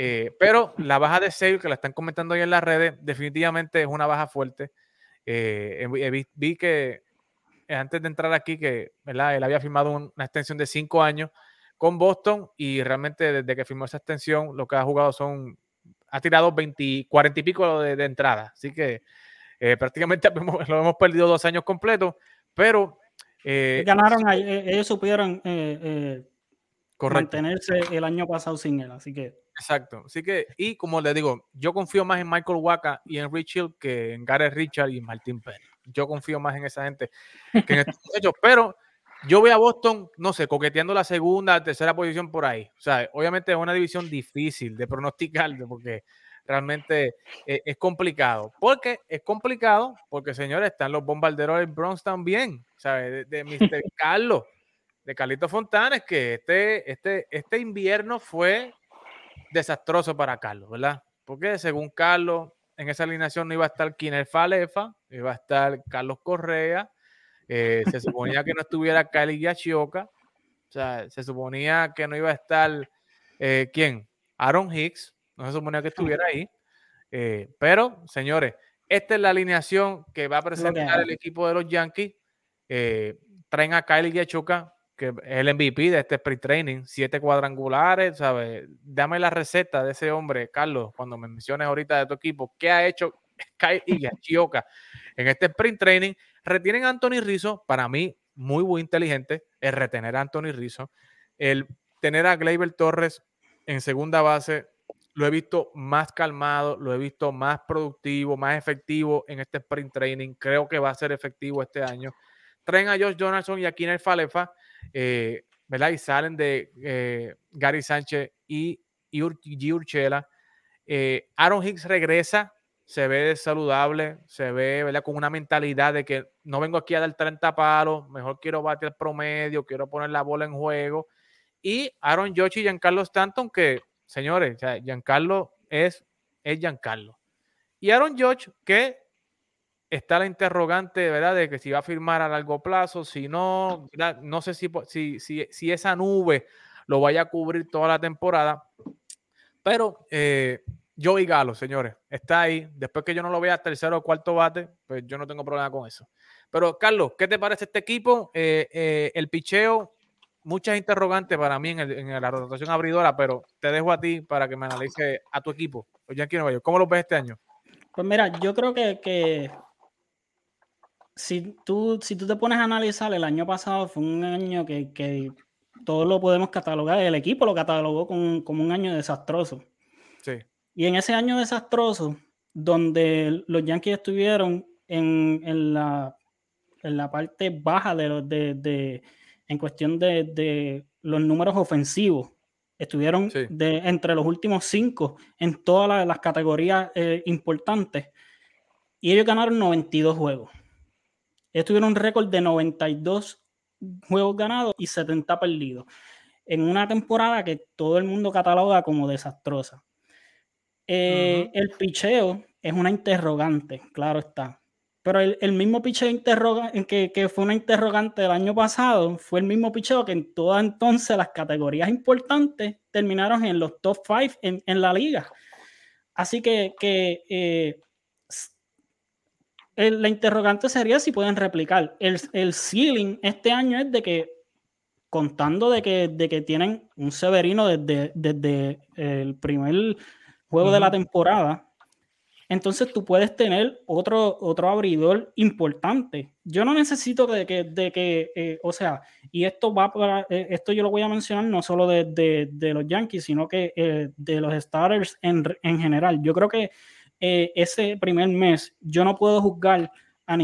Eh, pero la baja de Sale, que la están comentando hoy en las redes, definitivamente es una baja fuerte. Eh, vi, que eh, antes de entrar aquí, que él había firmado una extensión de cinco años con Boston y realmente desde que firmó esa extensión, lo que ha jugado son, ha tirado 20, 40 y pico de, entrada. Así que prácticamente lo hemos perdido dos años completos, pero... Ganaron, ellos supieron mantenerse el año pasado sin él, así que... Exacto. Así que, y como le digo, yo confío más en Michael Waka y en Rich Hill que en Gareth Richard y Martin Pérez. Yo confío más en esa gente que en estos hechos. Pero yo voy a Boston, no sé, coqueteando la segunda, tercera posición por ahí. O sea, obviamente es una división difícil de pronosticar porque realmente eh, es complicado. Porque es complicado porque, señores, están los bombarderos del Bronx también. ¿Sabes? De, de Mr. Carlos, de Carlito Fontanes, que este, este, este invierno fue desastroso para Carlos, ¿verdad? Porque según Carlos, en esa alineación no iba a estar Kiner Falefa, iba a estar Carlos Correa, eh, se suponía que no estuviera Kylie Yachioka, o sea, se suponía que no iba a estar, eh, ¿quién? Aaron Hicks, no se suponía que estuviera ahí, eh, pero, señores, esta es la alineación que va a presentar el equipo de los Yankees, traen a Kylie Yachioka, que es el MVP de este sprint training, siete cuadrangulares, ¿sabes? Dame la receta de ese hombre, Carlos, cuando me menciones ahorita de tu equipo, ¿qué ha hecho Kyle Chioca en este sprint training? Retienen a Anthony Rizzo, para mí, muy, muy inteligente, el retener a Anthony Rizzo, el tener a Gleyber Torres en segunda base, lo he visto más calmado, lo he visto más productivo, más efectivo en este sprint training. Creo que va a ser efectivo este año. Traen a Josh Donaldson y a Kiner Falefa, eh. Y salen de eh, Gary Sánchez y, y Urchela. Eh, Aaron Hicks regresa, se ve saludable, se ve ¿verdad? con una mentalidad de que no vengo aquí a dar 30 palos, mejor quiero batir promedio, quiero poner la bola en juego. Y Aaron Josh y Giancarlo Stanton, que señores, Giancarlo es, es Giancarlo. Y Aaron George, que está la interrogante, ¿verdad? De que si va a firmar a largo plazo, si no, no sé si, si, si, esa nube lo vaya a cubrir toda la temporada. Pero eh, Joey Galo, señores, está ahí. Después que yo no lo vea tercero o cuarto bate, pues yo no tengo problema con eso. Pero, Carlos, ¿qué te parece este equipo? Eh, eh, el picheo muchas interrogantes para mí en, la rotación abridora, pero te dejo a ti para que me analice a tu equipo, los Nueva York. ¿Cómo lo ves este año? Pues mira, yo creo que, si, tú, si tú te pones a analizar, el año pasado fue un año que, que todos lo podemos catalogar, el equipo lo catalogó como, un año desastroso. Sí. Y en ese año desastroso, donde los Yankees estuvieron en, la, en la parte baja de, de, de en cuestión de, los números ofensivos. Estuvieron de, entre los últimos cinco en todas las, categorías eh, importantes. Y ellos ganaron 92 juegos. Ellos tuvieron un récord de 92 juegos ganados y 70 perdidos. En una temporada que todo el mundo cataloga como desastrosa. Eh, el picheo es una interrogante, claro está. Pero el, mismo picheo que, que fue una interrogante del año pasado fue el mismo picheo que en todas entonces las categorías importantes terminaron en los top 5 en, la liga. Así que, eh, la interrogante sería si pueden replicar. El, el, ceiling este año es de que, contando de que, de que tienen un Severino desde, desde el primer juego de la temporada, entonces tú puedes tener otro, otro abridor importante. Yo no necesito de que, de que eh, o sea, y esto va para, eh, esto yo lo voy a mencionar no solo de, los Yankees, sino que eh, de los starters en, general. Yo creo que ese primer mes yo no puedo juzgar a,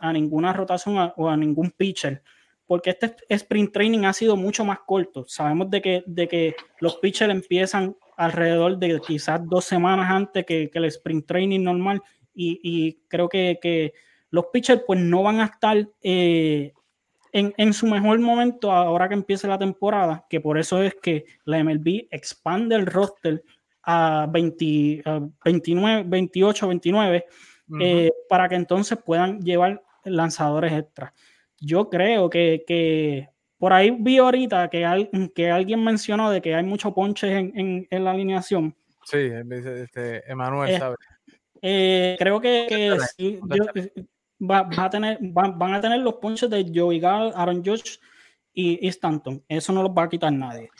a, ninguna rotación o a ningún pitcher porque este sprint training ha sido mucho más corto. Sabemos de que, de que los pitchers empiezan alrededor de quizás dos semanas antes que, el sprint training normal y, creo que, los pitchers pues no van a estar eh, en, su mejor momento ahora que empiece la temporada, que por eso es que la MLB expande el roster a, 29, 28, 29, para que entonces puedan llevar lanzadores extras. Yo creo que por ahí vi ahorita que, que alguien mencionó de que hay muchos ponches en, la alineación. Sí, este, Emanuel eh, sabe. Eh, creo que, va, a tener, van a tener los ponches de Joey Gall, Aaron Judge y, Stanton. Eso no los va a quitar nadie.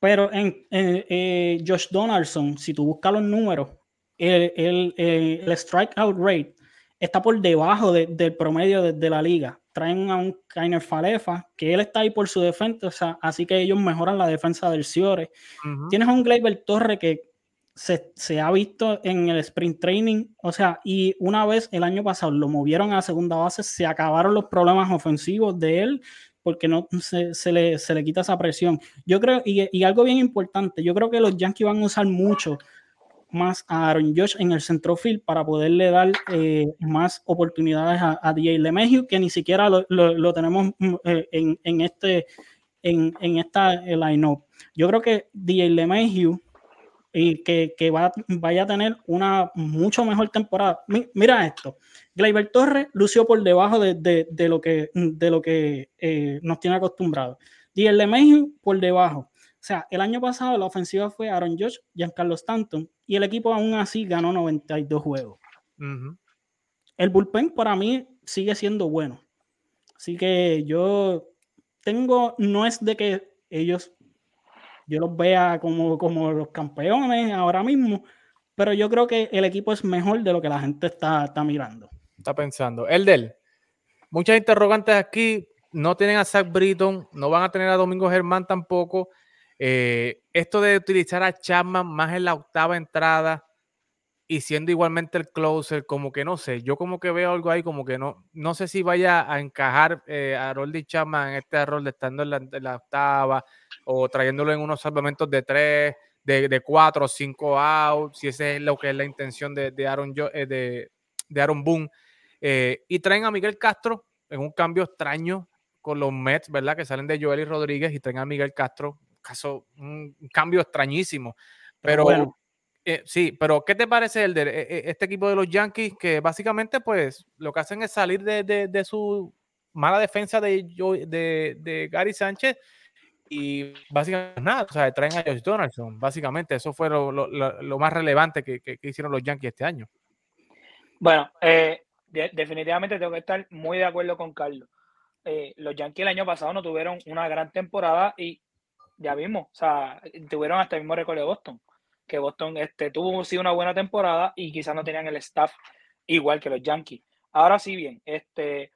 Pero en eh, Josh Donaldson, si tú buscas los números, el, el, strikeout rate está por debajo del promedio de la liga traen a un Kainer Falefa, que él está ahí por su defensa, así que ellos mejoran la defensa del Ciore. Tienes a un Gleyber Torre que se, ha visto en el sprint training, o sea, y una vez el año pasado lo movieron a segunda base, se acabaron los problemas ofensivos de él porque no se, le, se le, quita esa presión. Yo creo, y, algo bien importante, yo creo que los Yankees van a usar mucho más a Aaron Josh en el centrofield para poderle dar eh, más oportunidades a, a DJ LeMahieu, que ni siquiera lo, tenemos mm, eh, en, este en, en esta eh, line-up. Yo creo que DJ LeMahieu y que, que va, vaya a tener una mucho mejor temporada. mira esto, Gleyber Torres lució por debajo de, lo que, de lo que nos tiene acostumbrado. DJ LeMahieu por debajo. O sea, el año pasado la ofensiva fue Aaron Josh, Giancarlo Stanton, y el equipo aún así ganó 92 juegos. El bullpen para mí sigue siendo bueno. Así que yo tengo, no es de que ellos, yo los vea como, como los campeones ahora mismo, pero yo creo que el equipo es mejor de lo que la gente está, está mirando. Está pensando. El del, muchas interrogantes aquí. No tienen a Zach Britton, no van a tener a Domingo Germán tampoco. Eh, esto de utilizar a Chapman más en la octava entrada y siendo igualmente el closer, como que no sé, yo como que veo algo ahí como que no, no sé si vaya a encajar eh, a Roldy Chapman en este rol de estando en la, octava o trayéndolo en unos salvamentos de tres, de, de cuatro, cinco out, si ese es lo que es la intención de, de Aaron, eh, de, de, Aaron Boone. y traen a Miguel Castro en un cambio extraño con los Mets, ¿verdad? Que salen de Joel y Rodríguez y traen a Miguel Castro. Caso, un, cambio extrañísimo. Pero, bueno. Eh, sí, pero ¿qué te parece el e, e, este equipo de los Yankees? Que básicamente, pues, lo que hacen es salir de, de, su mala defensa de, de, de Gary Sánchez y básicamente nada, o sea, traen a Josh Donaldson. Básicamente, eso fue lo, lo, lo más relevante que, que, hicieron los Yankees este año. Bueno, eh, definitivamente tengo que estar muy de acuerdo con Carlos. Eh, los Yankees el año pasado no tuvieron una gran temporada y ya vimos, o sea, tuvieron hasta el mismo récord de Boston, que Boston este, tuvo sí una buena temporada y quizás no tenían el staff igual que los Yankees. Ahora sí bien, este,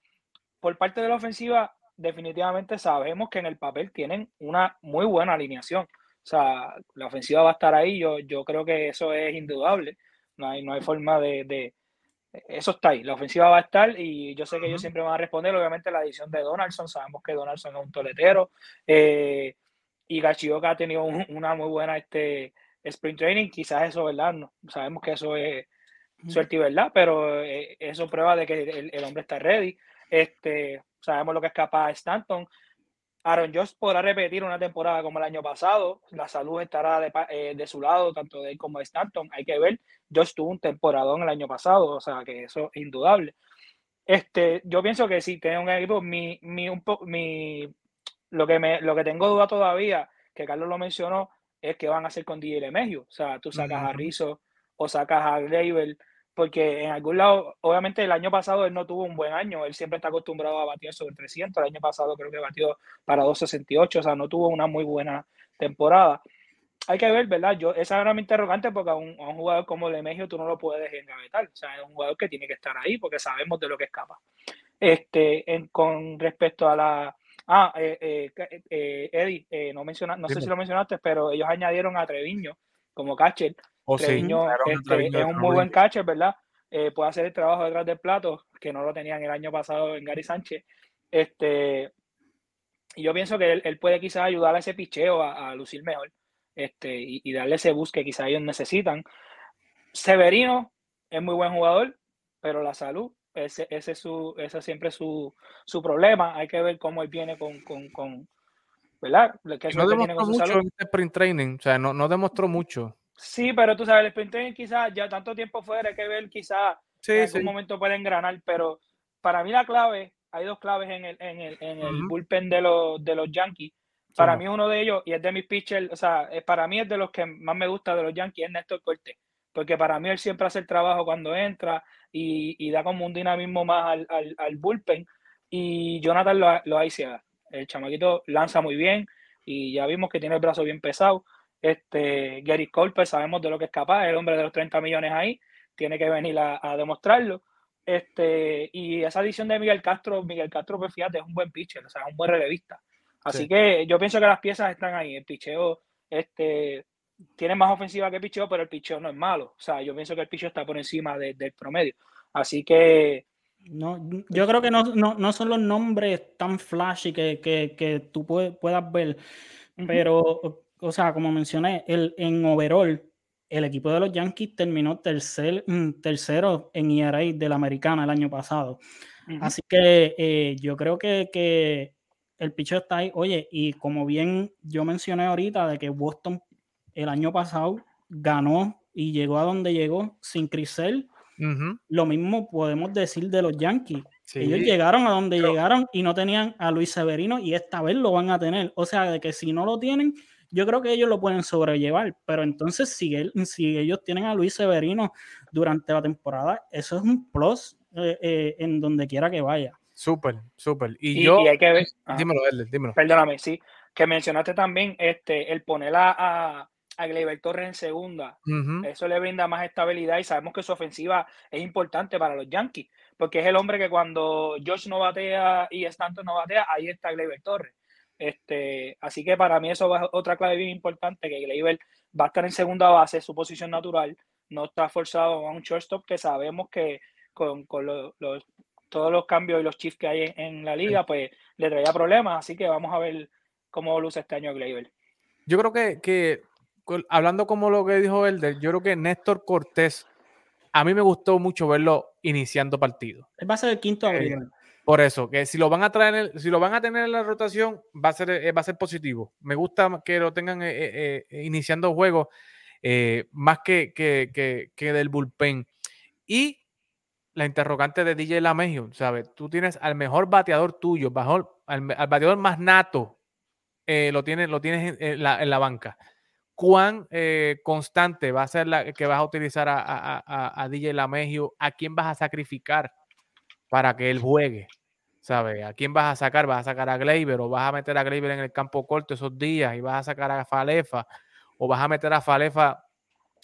por parte de la ofensiva, definitivamente sabemos que en el papel tienen una muy buena alineación. O sea, la ofensiva va a estar ahí, yo, yo creo que eso es indudable. No hay, no hay forma de, eso está ahí, la ofensiva va a estar y yo sé que ellos siempre van a responder, obviamente la edición de Donaldson, sabemos que Donaldson es un toletero eh, y Gachioka ha tenido una muy buena este, sprint training, quizás eso, ¿verdad? No, sabemos que eso es suerte y verdad, pero eh, eso prueba de que el, hombre está ready. Este, sabemos lo que es capaz Stanton, Aaron Josh podrá repetir una temporada como el año pasado. La salud estará de, eh, de, su lado, tanto de él como de Stanton. Hay que ver. Josh tuvo un temporadón el año pasado, o sea que eso es indudable. Este, yo pienso que sí, tiene un equipo. Mi, mi, un mi, lo, que me, lo que tengo duda todavía, que Carlos lo mencionó, es que van a hacer con DJ Lemegio. O sea, tú sacas a Rizzo o sacas a Gravel porque en algún lado, obviamente el año pasado él no tuvo un buen año, él siempre está acostumbrado a batir sobre 300, el año pasado creo que batió para 268, o sea, no tuvo una muy buena temporada. Hay que ver, ¿verdad? Yo, esa era mi interrogante porque a un, jugador como Lemegio tú no lo puedes engavetar, o sea, es un jugador que tiene que estar ahí porque sabemos de lo que escapa. Este, con respecto a la... Ah, eh, eh, eh Eddie, no, menciona, no sé si lo mencionaste, pero ellos añadieron a Treviño como catcher Oh, este, es un muy buen catcher, ¿verdad? Eh, puede hacer el trabajo detrás del plato, que no lo tenían el año pasado en Gary Sánchez. Este, y yo pienso que él, puede quizás ayudar a ese picheo a, lucir mejor este, y, darle ese bus que quizás ellos necesitan. Severino es muy buen jugador, pero la salud, ese, ese es, su, ese siempre su, su problema. Hay que ver cómo él viene con, con, con ¿verdad? Que no demostró mucho en este sprint training, o sea, no, no demostró mucho. Sí, pero tú sabes, el sprint training quizás ya tanto tiempo fuera, hay que ver quizás en algún momento puede engranar, pero para mí la clave, hay dos claves en el, en el, en el bullpen de los, de los Yankees. Para mí uno de ellos, y es de mis pitchers, o sea, para mí es de los que más me gusta de los Yankees, es Néstor Cortés. Porque para mí él siempre hace el trabajo cuando entra y, y da como un dinamismo más al, al, al bullpen. Y Jonathan lo, lo ciega. El chamaquito lanza muy bien y ya vimos que tiene el brazo bien pesado. Este, Gary Cole, pues sabemos de lo que es capaz, el hombre de los 30 millones ahí, tiene que venir a, demostrarlo. Este, y esa adición de Miguel Castro, Miguel Castro, pues fíjate, es un buen pitcher, o sea, es un buen relevista. Así que yo pienso que las piezas están ahí. El picheo este, tiene más ofensiva que picheo, pero el picheo no es malo. O sea, yo pienso que el picheo está por encima del promedio. Así que. No, yo creo que no, no, son los nombres tan flashy que, que, que tú puedas ver, pero o sea, como mencioné, el, en overall, el equipo de los Yankees terminó tercer, mm, tercero en ERA de la americana el año pasado. Así que eh, yo creo que, el picho está ahí. Oye, y como bien yo mencioné ahorita de que Boston el año pasado ganó y llegó a donde llegó sin Crisel, lo mismo podemos decir de los Yankees. Ellos llegaron a donde llegaron y no tenían a Luis Severino y esta vez lo van a tener. O sea, de que si no lo tienen, yo creo que ellos lo pueden sobrellevar, pero entonces si, si ellos tienen a Luis Severino durante la temporada, eso es un plus eh, eh, en donde quiera que vaya. Súper, súper. Y, Y, yo, y hay que ver. dímelo, Edler, dímelo. Perdóname, sí. Que mencionaste también este, el poner a, a, a Gleyber Torres en segunda. Eso le brinda más estabilidad y sabemos que su ofensiva es importante para los Yankees, porque es el hombre que cuando Josh no batea y Stanton no batea, ahí está Gleyber Torres. Este, así que para mí eso va otra clave bien importante, que Gleyber va a estar en segunda base, su posición natural, no está forzado a un shortstop que sabemos que con, con lo- los, todos los cambios y los shifts que hay en, en la liga, pues le traía problemas, así que vamos a ver cómo luce este año Gleyber. Yo creo que, que hablando como lo que dijo Elder, yo creo que Néstor Cortés, a mí me gustó mucho verlo iniciando partido. Él va a ser el quinto Eh, abridor. Por eso, que si lo van a traer, si lo van a tener en la rotación, va a ser, eh, va a ser positivo. Me gusta que lo tengan eh, iniciando juegos más que, que, que- que del bullpen. Y la interrogante de DJ Lamegio, ¿sabes? Tú tienes al mejor bateador tuyo, mejor- al, al bateador más nato, lo tienes, lo tienes en, en la, en la banca. ¿Cuán eh, constante va a ser la que vas a utilizar a, a- a- a DJ Lamegio? ¿A quién vas a sacrificar para que él juegue? ¿Sabes? ¿A quién vas a sacar? ¿Vas a sacar a Gleyber o vas a meter a Gleyber en el campo corto esos días y vas a sacar a Falefa o vas a meter a Falefa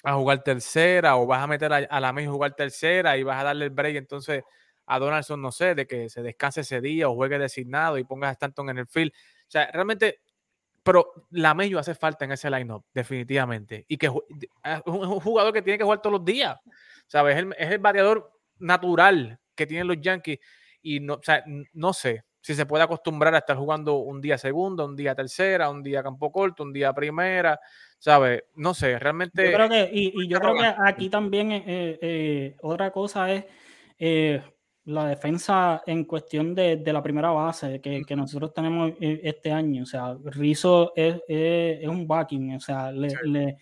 a jugar tercera o vas a meter a, a la a jugar tercera y vas a darle el break entonces a Donaldson, no sé, de que se descanse ese día o juegue designado y pongas a Stanton en el field. O sea, realmente, pero la Mejo hace falta en ese lineup, definitivamente. Y que de- es un jugador que tiene que jugar todos los días. ¿Sabes? Es el, es el bateador natural que tienen los Yankees y no, o sea, no sé si se puede acostumbrar a estar jugando un día segunda, un día tercera, un día campo corto, un día primera, ¿sabes? No sé, realmente... Yo creo que, y, y yo creo que aquí también eh, eh, otra cosa es eh, la defensa en cuestión de, de la primera base que, que nosotros tenemos eh, este año. O sea, Rizzo es, es- es un backing, o sea, le, Sí. le,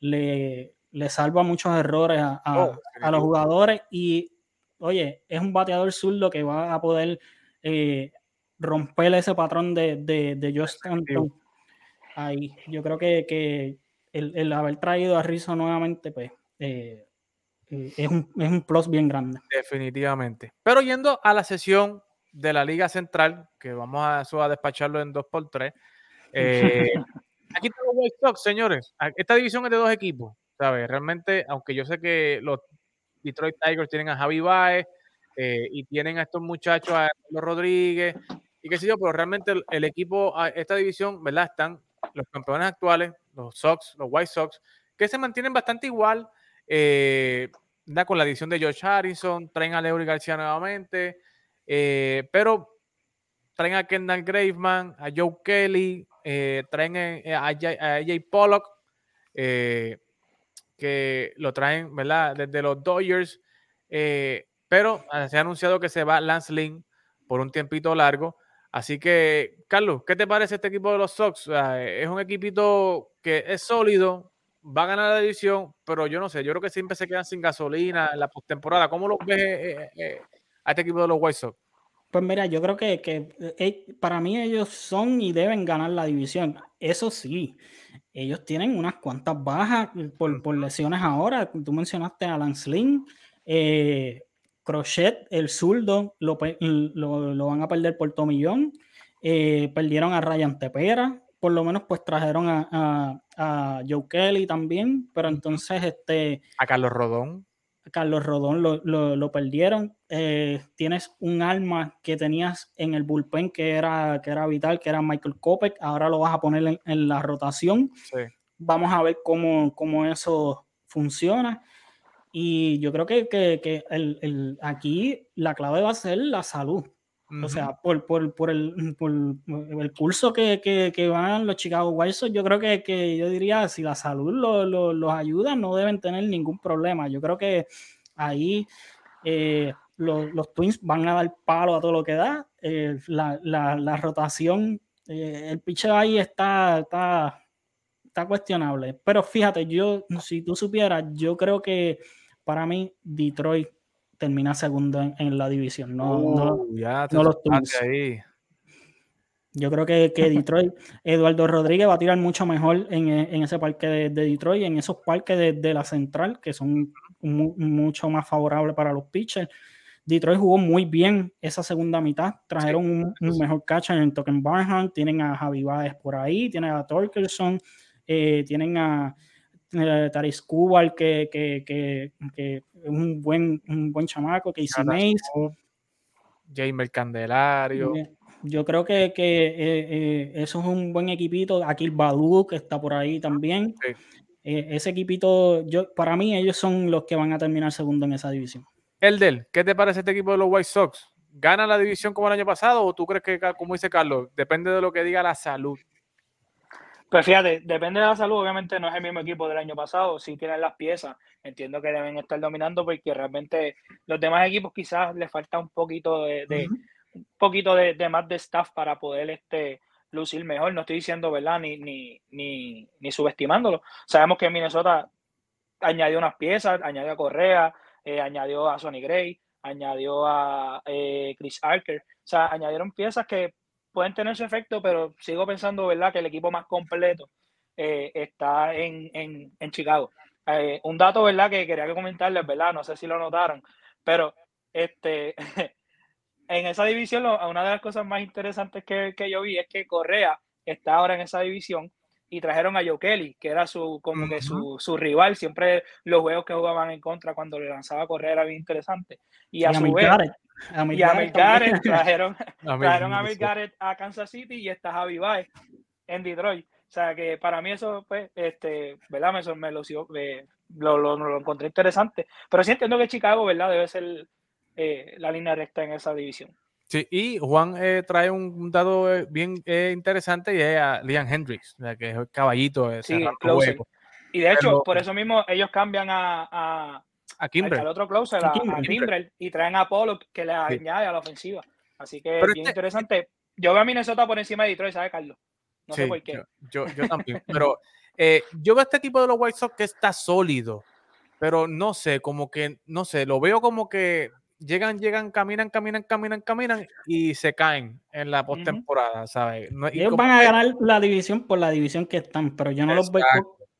le- le salva muchos errores a, a- Oh, a los jugadores y, oye, es un bateador zurdo que va a poder eh, romper ese patrón de, de, de Joe Stanton ahí. Yo creo que, que el, el haber traído a Rizzo nuevamente, pues, eh, es, un, es un plus bien grande. Definitivamente. Pero yendo a la sesión de la Liga Central, que vamos a, eso a despacharlo en 2x3. eh, aquí tengo White Sox, señores. Esta división es de dos equipos, ¿sabes? Realmente, aunque yo sé que los Detroit Tigers tienen a Javi Baez eh, y tienen a estos muchachos, a Carlos Rodríguez y qué sé yo, pero realmente el, el equipo, esta división, ¿verdad? Están los campeones actuales, los Sox, los White Sox, que se mantienen bastante igual. Eh, da con la adición de George Harrison, traen a Leury García nuevamente, eh, pero traen a Kendall Graveman, a Joe Kelly, eh, traen a, AJ Pollock, que lo traen, ¿verdad? Desde los Dodgers, pero se ha anunciado que se va Lance Lynn por un tiempito largo. Así que, Carlos, ¿qué te parece este equipo de los Sox? Es un equipito que es sólido, va a ganar la división, pero yo no sé, yo creo que siempre se quedan sin gasolina en la postemporada. ¿Cómo lo ves eh, eh, a este equipo de los White Sox? Pues mira, yo creo que, eh, para mí ellos son y deben ganar la división. Eso sí, ellos tienen unas cuantas bajas por, por lesiones ahora. Tú mencionaste a Lance Lynn, eh, Crochet, el zurdo, lo- lo van a perder por Tomillón. Eh, perdieron a Ryan Tepera, por lo menos pues trajeron a, a- a Joe Kelly también, pero entonces este... A Carlos Rodón. Carlos Rodón lo, lo- lo perdieron. Eh, tienes un arma que tenías en el bullpen que era, que era vital, que era Michael Kopech. Ahora lo vas a poner en, en la rotación. Sí. Vamos a ver cómo, cómo eso funciona. Y yo creo que, que- que el- el- aquí la clave va a ser la salud. O sea, por, por, por el, por el curso que, que, que van los Chicago White Sox, yo creo que, que yo diría, si la salud lo- lo- los ayuda, no deben tener ningún problema. Yo creo que ahí eh, los, los Twins van a dar palo a todo lo que da. Eh, la, la- la rotación, eh, el pitcher ahí está, está, está cuestionable. Pero fíjate, yo, si tú supieras, yo creo que para mí Detroit termina segundo en, en la división. No, no, Uh, ya te no los ahí. yo creo que, que Detroit, Eduardo Rodríguez va a tirar mucho mejor en, e- en ese parque de, de Detroit, en esos parques de, de la central, que son mu- mucho más favorables para los pitchers. Detroit jugó muy bien esa segunda mitad. Trajeron un, mejor catcher en Token Barham. Tienen a Javi Baez por ahí. Tienen a Torkelson. Eh, tienen a eh, Taris Kubal, que, que, que, que, es un buen, un buen chamaco. Casey Mays. Jamer Candelario. Yo creo que, que eh, eso es un buen equipito. Aquí el que está por ahí también. ese equipito, yo, para mí, ellos son los que van a terminar segundo en esa división. Eldel, ¿qué te parece este equipo de los White Sox? ¿Gana la división como el año pasado o tú crees que, como dice Carlos, depende de lo que diga la salud? Pues fíjate, depende de la salud, obviamente no es el mismo equipo del año pasado, si tienen las piezas, entiendo que deben estar dominando porque realmente los demás equipos quizás les falta un poquito de, un poquito de, más de staff para poder este lucir mejor. No estoy diciendo, ¿verdad? Ni, ni, ni, ni subestimándolo. Sabemos que Minnesota añadió unas piezas, añadió a Correa, eh, añadió a Sonny Gray, añadió a eh, Chris Archer, o sea, añadieron piezas que pueden tener su efecto, pero sigo pensando, ¿verdad?, que el equipo más completo eh, está en, en, Chicago. un dato, ¿verdad?, que quería comentarles, ¿verdad?, no sé si lo notaron, pero este, en esa división, una de las cosas más interesantes que, que yo vi es que Correa está ahora en esa división y trajeron a Joe Kelly, que era su, como que su, su, rival. Siempre los juegos que jugaban en contra cuando le lanzaba a correr era bien interesante. Y a, su vez, y a Mil trajeron, trajeron a Mil a Kansas City y está Javi Baez en Detroit. O sea que para mí eso, pues, este, ¿verdad? Me, me, lo, lo, lo, encontré interesante. Pero sí entiendo que Chicago, ¿verdad? Debe ser eh, la línea recta en esa división. Sí, y Juan eh, trae un, dato eh, bien eh, interesante y es a Liam Hendricks, que es el caballito de sí, Y de hecho, por eso mismo ellos cambian a, a, a Al otro closer, a, Kimbrel, y traen a Polo que le añade a la ofensiva. Así que es bien este interesante. Yo veo a Minnesota por encima de Detroit, ¿sabes, Carlos? No sé por qué. Yo, yo, también. pero yo veo a este equipo de los White Sox que está sólido, pero no sé, como que, no sé, lo veo como que llegan, llegan, caminan, caminan, caminan, caminan y se caen en la postemporada, ¿sabes? Ellos van a ganar la división por la división que están, pero yo no los veo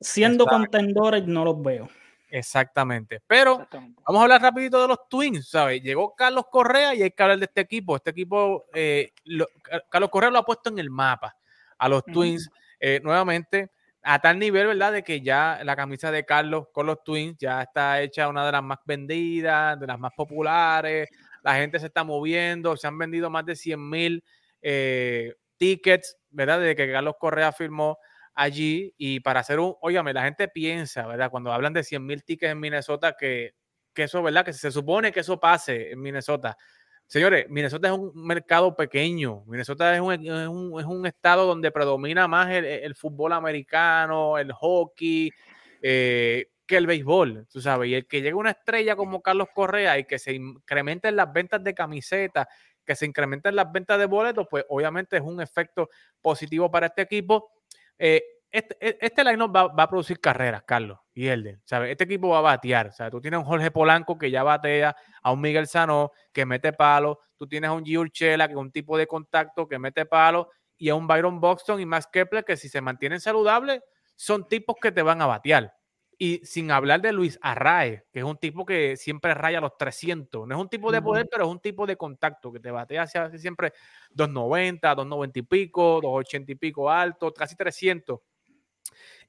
siendo contendores, no los veo. Exactamente. Pero vamos a hablar rapidito de los Twins, ¿sabes? Llegó Carlos Correa y hay que hablar de este equipo. Este equipo, eh, Carlos Correa lo ha puesto en el mapa a los Twins eh, nuevamente a tal nivel, ¿verdad? De que ya la camisa de Carlos con los Twins ya está hecha una de las más vendidas, de las más populares. La gente se está moviendo, se han vendido más de 100 mil eh, tickets, ¿verdad? Desde que Carlos Correa firmó allí. Y para hacer un, óigame, la gente piensa, ¿verdad? Cuando hablan de 100 mil tickets en Minnesota, que, que eso, ¿verdad? Que se supone que eso pase en Minnesota. Señores, Minnesota es un mercado pequeño. Minnesota es un, es un, estado donde predomina más el, fútbol americano, el hockey, eh, que el béisbol, tú sabes. Y el que llegue una estrella como Carlos Correa y que se incrementen las ventas de camisetas, que se incrementen las ventas de boletos, pues obviamente es un efecto positivo para este equipo. Eh, este, e, este line va, va, a producir carreras, Carlos y Elden. ¿sabes? Este equipo va a batear. sea, Tú tienes a un Jorge Polanco que ya batea, a un Miguel Sano que mete palo, tú tienes a un G. Urchela que es un tipo de contacto que mete palo, y a un Byron Buxton y Max Kepler que si se mantienen saludables son tipos que te van a batear. Y sin hablar de Luis Arrae, que es un tipo que siempre raya los 300. No es un tipo de poder, pero es un tipo de contacto que te batea hacia siempre 290, 290 y pico, 280 y pico alto, casi 300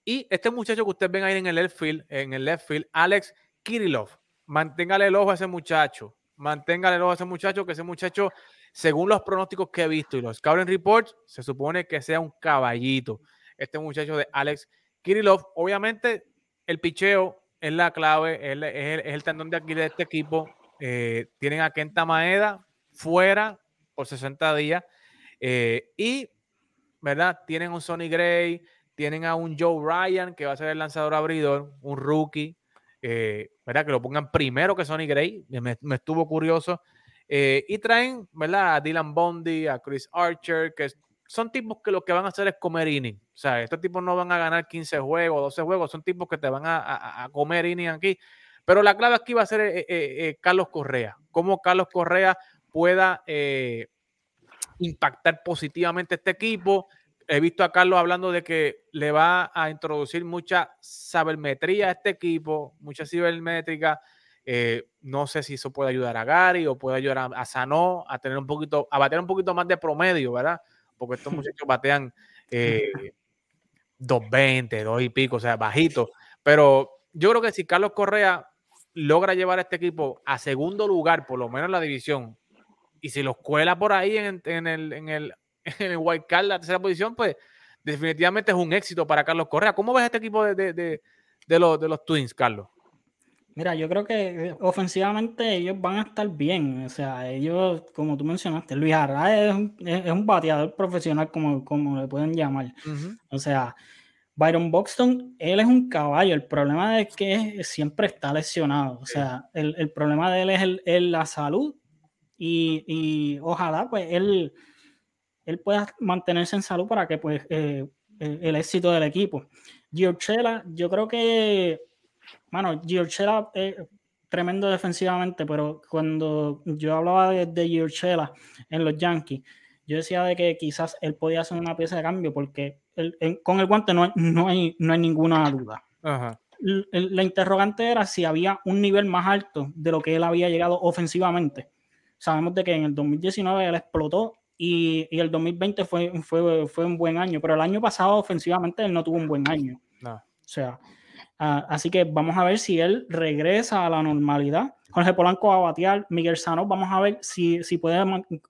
y este muchacho que ustedes ven ahí en el left field, en el left field, Alex Kirillov, manténgale el ojo a ese muchacho, manténgale el ojo a ese muchacho, que ese muchacho, según los pronósticos que he visto y los scouting reports, se supone que sea un caballito. Este muchacho de Alex Kirillov, obviamente el picheo es la clave, es, el, tendón de aquí de este equipo. Eh, tienen a Kenta Maeda fuera por 60 días eh, y, ¿verdad? Tienen un Sonny Gray, tienen a un Joe Ryan, que va a ser el lanzador abridor, un rookie, eh, ¿verdad? Que lo pongan primero que Sonny Gray, me, estuvo curioso. Eh, y traen, ¿verdad? A Dylan Bondi, a Chris Archer, que son tipos que lo que van a hacer es comer inning. O sea, estos tipos no van a ganar 15 juegos, 12 juegos, son tipos que te van a, comer inning aquí. Pero la clave aquí va a ser eh, Carlos Correa. Cómo Carlos Correa pueda impactar positivamente este equipo he visto a Carlos hablando de que le va a introducir mucha sabermetría a este equipo, mucha cibermétrica, Eh, no sé si eso puede ayudar a Gary o puede ayudar a, Sanó a tener un poquito, a batear un poquito más de promedio, ¿verdad? Porque estos muchachos batean eh, 2.20, 2 y pico, o sea, bajito. Pero yo creo que si Carlos Correa logra llevar a este equipo a segundo lugar, por lo menos en la división, y si los cuela por ahí en, el, en, el, en el White Card, la tercera posición, pues definitivamente es un éxito para Carlos Correa. ¿Cómo ves este equipo de, de, de los, de los Twins, Carlos? Mira, yo creo que eh, ofensivamente ellos van a estar bien. O sea, ellos, como tú mencionaste, Luis Arraez es un, es un bateador profesional, como, como le pueden llamar. O sea, Byron Buxton, él es un caballo. El problema es que siempre está lesionado. O sea, el, el problema de él es el, la salud. Y, y, ojalá, pues, él, él pueda mantenerse en salud para que, pues, eh, el éxito del equipo. Giorgela, yo creo que Mano, Giorgela es tremendo defensivamente, pero cuando yo hablaba de, de en los Yankees, yo decía de que quizás él podía hacer una pieza de cambio porque con el guante no hay, no hay, no hay ninguna duda. La interrogante era si había un nivel más alto de lo que él había llegado ofensivamente. Sabemos de que en el 2019 él explotó y, y el 2020 fue, fue, fue un buen año, pero el año pasado ofensivamente él no tuvo un buen año. O sea, Ah, así que vamos a ver si él regresa a la normalidad. Jorge Polanco va a batear, Miguel Sano, vamos a ver si, si puede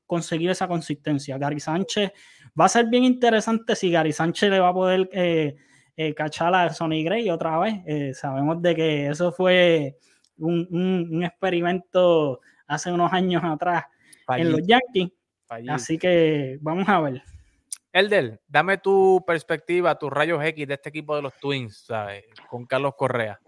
conseguir esa consistencia. Gary Sánchez, va a ser bien interesante si Gary Sánchez le va a poder eh, eh, cachar a Sonny Gray otra vez. Eh, sabemos de que eso fue un, un, experimento hace unos años atrás en los Yankees. Así que vamos a ver. Elder, dame tu perspectiva, tus rayos X de este equipo de los Twins, ¿sabes? Con Carlos Correa.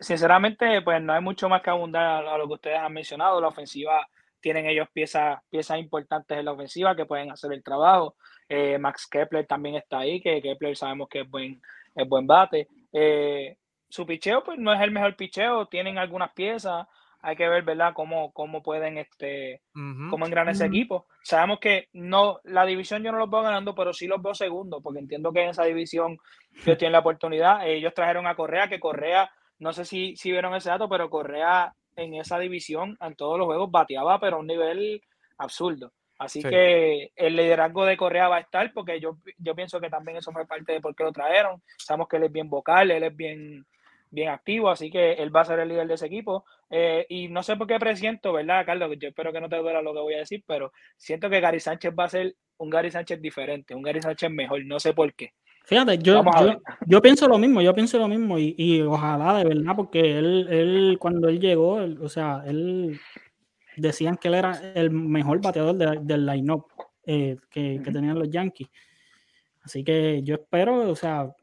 Sinceramente, pues no hay mucho más que abundar a lo que ustedes han mencionado. La ofensiva, tienen ellos piezas, piezas importantes en la ofensiva que pueden hacer el trabajo. Eh, Max Kepler también está ahí, que Kepler sabemos que es buen, es buen bate. Eh, su picheo, pues no es el mejor picheo, tienen algunas piezas hay que ver, ¿verdad?, cómo, cómo pueden, este, cómo engranar ese equipo. Sabemos que no, la división yo no los veo ganando, pero sí los veo segundo, porque entiendo que en esa división ellos tienen la oportunidad. Ellos trajeron a Correa, que Correa, no sé si, si vieron ese dato, pero Correa en esa división, en todos los juegos, bateaba, pero a un nivel absurdo. Así que el liderazgo de Correa va a estar, porque yo, yo pienso que también eso fue parte de por qué lo trajeron. Sabemos que él es bien vocal, él es bien bien activo, así que él va a ser el líder de ese equipo. Eh, y no sé por qué presiento, ¿verdad, Carlos? Yo espero que no te duela lo que voy a decir, pero siento que Gary Sánchez va a ser un Gary Sánchez diferente, un Gary Sánchez mejor, no sé por qué. Fíjate, yo, yo, pienso lo mismo, yo pienso lo mismo y, ojalá de verdad, porque él, él cuando él llegó, o sea, él decían que él era el mejor bateador del line-up eh, que, que tenían los Yankees. Así que yo espero, o sea,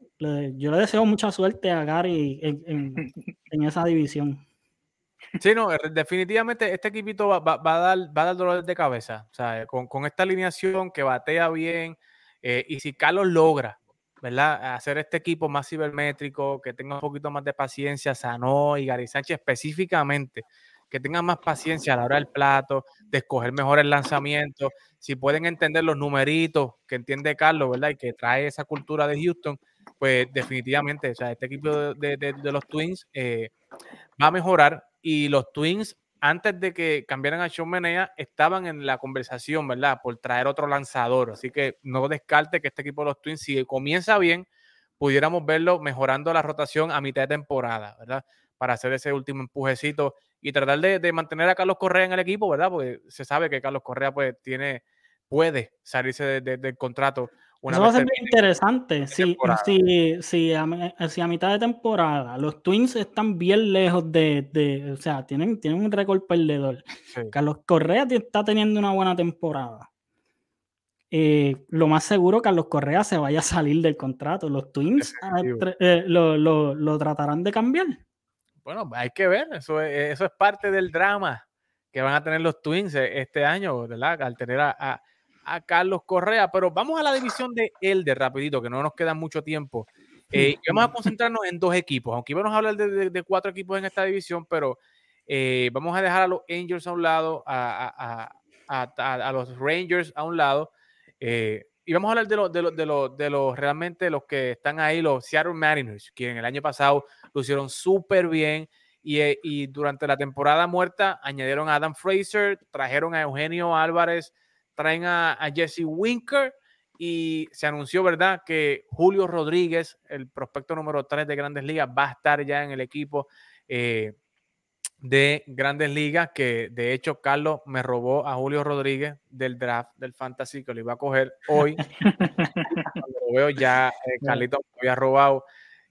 yo le deseo mucha suerte a Gary en, esa división. Sí, no, definitivamente este equipito va, a, dar, va a dar dolores de cabeza. O sea, con, esta alineación que batea bien, eh, y si Carlos logra, ¿verdad? Hacer este equipo más cibermétrico, que tenga un poquito más de paciencia, Sanó y Gary Sánchez específicamente, que tengan más paciencia a la hora del plato, de escoger mejor el lanzamiento, si pueden entender los numeritos que entiende Carlos, ¿verdad? Y que trae esa cultura de Houston, pues definitivamente, o sea, este equipo de, los Twins eh, va a mejorar y los Twins, antes de que cambiaran a Sean Menea, estaban en la conversación, ¿verdad? Por traer otro lanzador. Así que no descarte que este equipo de los Twins, si comienza bien, pudiéramos verlo mejorando la rotación a mitad de temporada, ¿verdad? Para hacer ese último empujecito y tratar de, mantener a Carlos Correa en el equipo, ¿verdad? Porque se sabe que Carlos Correa pues tiene, puede salirse del contrato eso va a ser muy interesante. Si, si, si, a, mitad de temporada los Twins están bien lejos de. o sea, tienen, tienen un récord perdedor. Carlos Correa está teniendo una buena temporada. Eh, lo más seguro Carlos Correa se vaya a salir del contrato. Los Twins ah, eh, lo, tratarán de cambiar. Bueno, hay que ver. Eso es, eso es parte del drama que van a tener los Twins eh, este año, ¿verdad? Al tener a a Carlos Correa, pero vamos a la división de Elder rapidito, que no nos queda mucho tiempo. Eh, vamos a concentrarnos en dos equipos, aunque íbamos a hablar de, cuatro equipos en esta división, pero eh, vamos a dejar a los Angels a un lado, a, los Rangers a un lado, eh, y vamos a hablar de los de de de realmente los que están ahí, los Seattle Mariners, que en el año pasado lo hicieron súper bien Y, y, durante la temporada muerta añadieron a Adam Fraser, trajeron a Eugenio Álvarez, traen a, a Jesse Winker y se anunció, ¿verdad?, que Julio Rodríguez, el prospecto número 3 de Grandes Ligas, va a estar ya en el equipo eh, de Grandes Ligas, que de hecho Carlos me robó a Julio Rodríguez del draft del Fantasy, que lo iba a coger hoy. lo veo ya, eh, Carlito me había robado,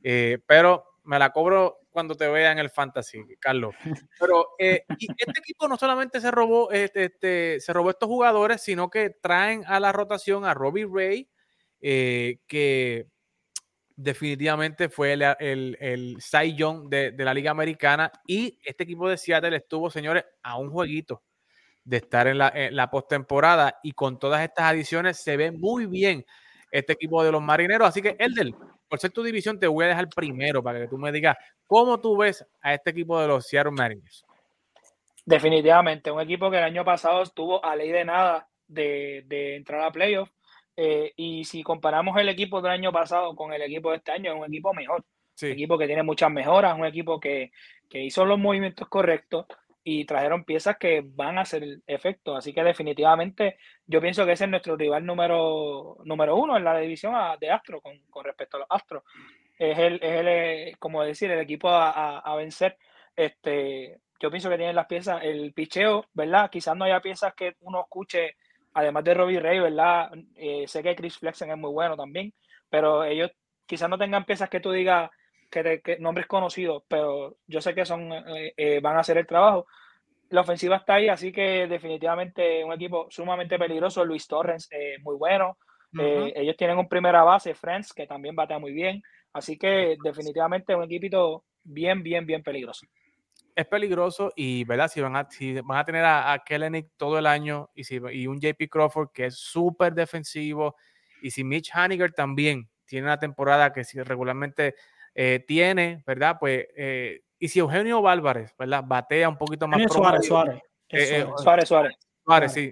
eh, pero me la cobro cuando te vea en el fantasy, Carlos. Pero eh, este equipo no solamente se robó, este, este, se robó estos jugadores, sino que traen a la rotación a Robbie Ray, eh, que definitivamente fue el, el, el Cy Young de, de, la Liga Americana. Y este equipo de Seattle estuvo, señores, a un jueguito de estar en la, en la postemporada. Y con todas estas adiciones se ve muy bien este equipo de los marineros. Así que, Elder, por ser tu división, te voy a dejar primero para que tú me digas cómo tú ves a este equipo de los Seattle Mariners. Definitivamente, un equipo que el año pasado estuvo a ley de nada de, de entrar a playoffs. Eh, y si comparamos el equipo del año pasado con el equipo de este año, es un equipo mejor. Sí. Un equipo que tiene muchas mejoras, un equipo que, que hizo los movimientos correctos y trajeron piezas que van a hacer efecto. Así que definitivamente yo pienso que ese es nuestro rival número, número uno en la división de Astro con, respecto a los Astros. Es el, es el, eh, como decir, el equipo a, a, vencer. Este, yo pienso que tienen las piezas, el picheo, ¿verdad? Quizás no haya piezas que uno escuche, además de Robbie Ray, ¿verdad? Eh, sé que Chris Flexen es muy bueno también, pero ellos quizás no tengan piezas que tú digas, que, que, nombres conocidos, pero yo sé que son eh, eh, van a hacer el trabajo. La ofensiva está ahí, así que definitivamente un equipo sumamente peligroso. Luis Torres, eh, muy bueno. Uh -huh. ellos tienen un primera base, Friends, que también batea muy bien. Así que definitivamente un equipito bien, bien, bien peligroso. Es peligroso y, ¿verdad? Si van a, si van a tener a, a Kellenic todo el año y, si, y un JP Crawford que es súper defensivo y si Mitch Haniger también tiene una temporada que si regularmente eh, tiene, ¿verdad? Pues, eh, y si Eugenio Álvarez, ¿verdad? Batea un poquito más. Suárez, Suárez. Eh, Suárez, Suárez. Suárez, sí.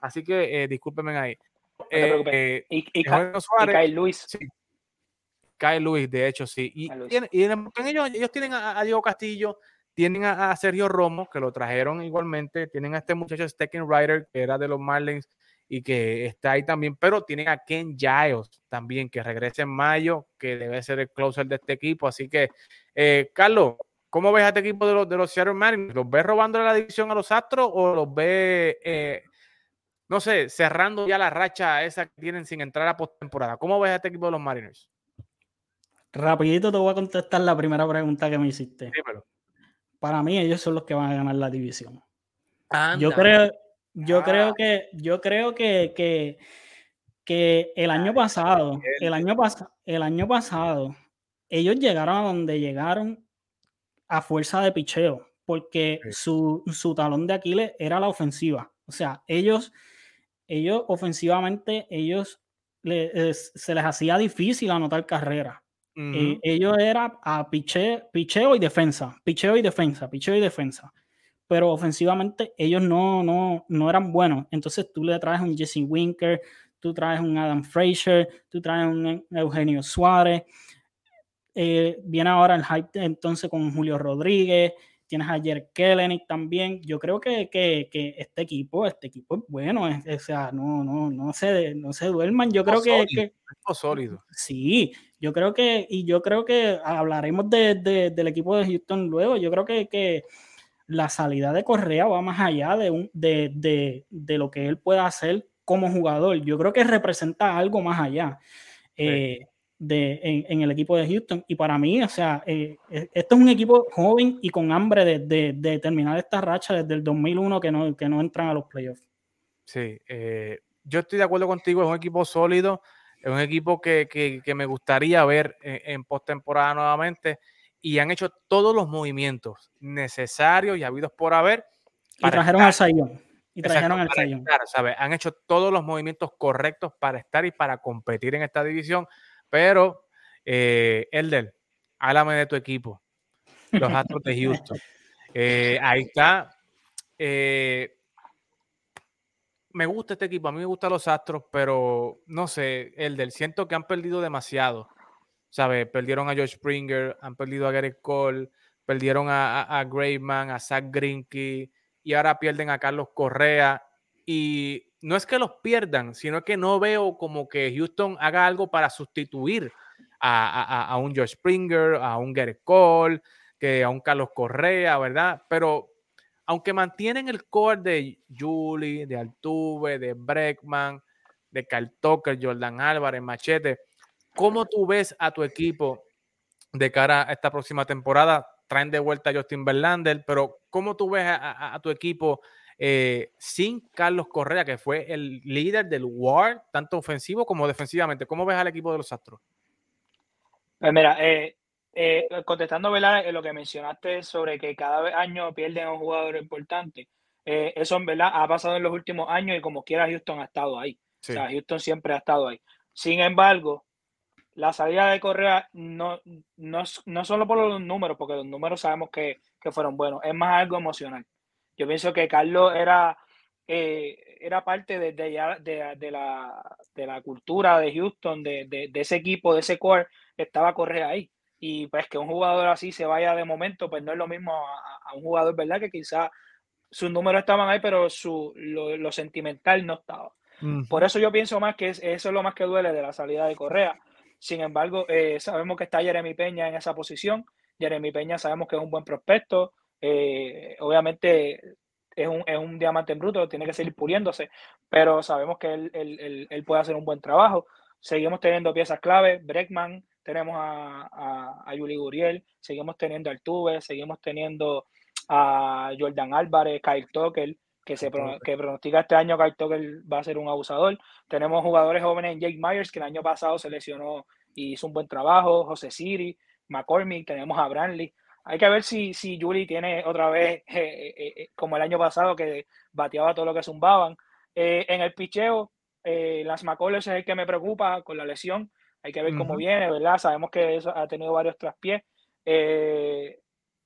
Así que discúlpenme ahí. No te y, y, Suárez, y Kyle Luis. Sí. Kyle Luis, de hecho, sí. Y, tiene, y en ellos, ellos tienen a, a, Diego Castillo, tienen a, a, Sergio Romo, que lo trajeron igualmente, tienen a este muchacho Stecken Ryder, que era de los Marlins, y que está ahí también, pero tienen a Ken Giles también, que regresa en mayo, que debe ser el closer de este equipo. Así que, eh, Carlos, ¿cómo ves a este equipo de los, de los Seattle Mariners? ¿Los ves robando la división a los Astros o los ves, eh, no sé, cerrando ya la racha esa que tienen sin entrar a postemporada? ¿Cómo ves a este equipo de los Mariners? Rapidito te voy a contestar la primera pregunta que me hiciste. Dímelo. Para mí, ellos son los que van a ganar la división. Anda. Yo creo, yo ah. creo que, yo creo que, que, que el año pasado, el año, pas el año pasado, ellos llegaron a donde llegaron a fuerza de picheo, porque sí. su, su, talón de Aquiles era la ofensiva. O sea, ellos, ellos ofensivamente, ellos le, se les hacía difícil anotar carrera. Uh -huh. eh, ellos era a piche, picheo y defensa, picheo y defensa, picheo y defensa pero ofensivamente ellos no, no, no eran buenos. Entonces tú le traes un Jesse Winker, tú traes un Adam Frazier, tú traes un Eugenio Suárez. Eh, viene ahora el hype entonces con Julio Rodríguez, tienes a Jer Kellenic también. Yo creo que, que, que, este equipo, este equipo es bueno, es, o sea, no, no, no, se, no se duerman. Yo creo que, que sólido. Sí, yo creo que, y yo creo que hablaremos de, de, del equipo de Houston luego. Yo creo que, que la salida de Correa va más allá de, un, de, de, de, lo que él pueda hacer como jugador. Yo creo que representa algo más allá eh, de, en, en, el equipo de Houston. Y para mí, o sea, eh, esto es un equipo joven y con hambre de, de, terminar esta racha desde el 2001 que no, que no entran a los playoffs. Sí, eh, yo estoy de acuerdo contigo, es un equipo sólido, es un equipo que, que, que me gustaría ver en, en postemporada nuevamente y han hecho todos los movimientos necesarios y habidos por haber. Y trajeron al Sayón. Y trajeron al Sayón. ¿sabes? Han hecho todos los movimientos correctos para estar y para competir en esta división. Pero, eh, Elder, háblame de tu equipo, los Astros de Houston. Eh, ahí está. Eh, me gusta este equipo, a mí me gustan los Astros, pero no sé, Elder, siento que han perdido demasiado. ¿Sabes? Perdieron a George Springer, han perdido a Garrett Cole, perdieron a, a, a Graveman, a Zach Greinke y ahora pierden a Carlos Correa. Y no es que los pierdan, sino que no veo como que Houston haga algo para sustituir a, a, a un George Springer, a un Garrett Cole, que a un Carlos Correa, ¿verdad? Pero aunque mantienen el core de Julie, de Altuve, de Breckman, de Carl Tucker, Jordan Álvarez, Machete, ¿cómo tú ves a tu equipo de cara a esta próxima temporada? Traen de vuelta a Justin Verlander, pero ¿cómo tú ves a, a, a tu equipo eh, sin Carlos Correa, que fue el líder del WAR, tanto ofensivo como defensivamente? ¿Cómo ves al equipo de los Astros? Pues mira, eh, eh, contestando ¿verdad? lo que mencionaste sobre que cada año pierden a un jugador importante, eso en verdad ha pasado en los últimos años y como quiera Houston ha estado ahí. Sí. O sea, Houston siempre ha estado ahí. Sin embargo, la salida de Correa no, no, no solo por los números, porque los números sabemos que, que fueron buenos, es más algo emocional. Yo pienso que Carlos era, eh, era parte de, de, de, de, la, de la cultura de Houston, de, ese equipo, de ese core, estaba Correa ahí. Y pues que un jugador así se vaya de momento, pues no es lo mismo a, a un jugador, ¿verdad? Que quizá sus números estaban ahí, pero su, lo, lo sentimental no estaba. Por eso yo pienso más que es, eso es lo más que duele de la salida de Correa. Sin embargo, eh, sabemos que está Jeremy Peña en esa posición. Jeremy Peña sabemos que es un buen prospecto. Eh, obviamente es un, es un, diamante en bruto, tiene que seguir puliéndose, pero sabemos que él, él, él, puede hacer un buen trabajo. Seguimos teniendo piezas clave, Breckman, tenemos a, a, a Guriel, seguimos teniendo a Altuve, seguimos teniendo a Jordan Álvarez, Kyle Tucker, que se que pronostica este año Kyle Tucker va a ser un abusador. Tenemos jugadores jóvenes en Jake Myers, que el año pasado se lesionó y hizo un buen trabajo, José Siri, McCormick, tenemos a Brantley. Hay que ver si, si Julie tiene otra vez, eh, eh, eh, como el año pasado, que bateaba todo lo que zumbaban. en el picheo, Lance McCullers es el que me preocupa con la lesión. Hay que ver uh -huh. cómo viene, ¿verdad? Sabemos que eso ha tenido varios traspiés.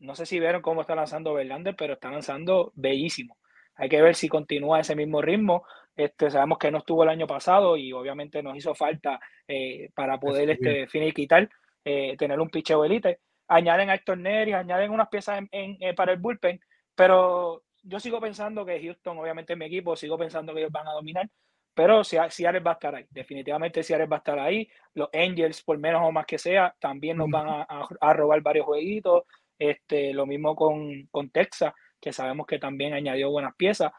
no sé si vieron cómo está lanzando Verlander, pero está lanzando bellísimo. Hay que ver si continúa ese mismo ritmo. Este, sabemos que no estuvo el año pasado y obviamente nos hizo falta eh, para poder este, finiquitar, eh, tener un picheo elite. Añaden a Héctor Nery, añaden unas piezas en, en, en, para el bullpen, pero yo sigo pensando que Houston, obviamente es mi equipo, sigo pensando que ellos van a dominar, pero Seattle va a estar ahí. Definitivamente Seattle va a estar ahí. Los Angels, por menos o más que sea, también nos van a, a, a robar varios jueguitos. Este, lo mismo con, con Texas que sabemos que también añadió buenas piezas.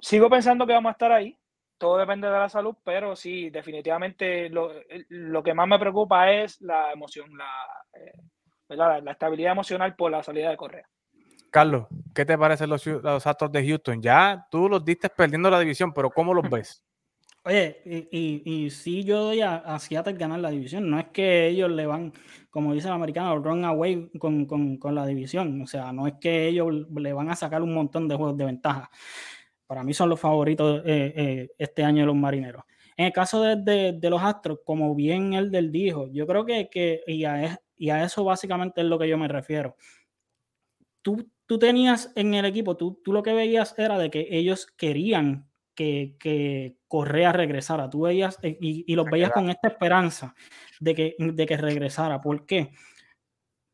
Sigo pensando que vamos a estar ahí. Todo depende de la salud, pero sí, definitivamente lo, lo que más me preocupa es la emoción, la, eh, la, la, estabilidad emocional por la salida de Correa. Carlos, ¿qué te parecen los, los Astros de Houston? Ya tú los diste perdiendo la división, pero ¿cómo los ves? Oye, y, y, y sí yo doy a, a, Seattle ganar la división. No es que ellos le van, como dicen los americanos, run away con, con, con, la división. O sea, no es que ellos le van a sacar un montón de juegos de ventaja. Para mí son los favoritos eh, eh, este año de los marineros. En el caso de, de, de, los Astros, como bien él del dijo, yo creo que, que y, a, y a eso básicamente es lo que yo me refiero. Tú, tú tenías en el equipo, tú, tú lo que veías era de que ellos querían que, que, Correa regresara. Tú veías eh, y, y los veías con esta esperanza de que, de que regresara. ¿Por qué?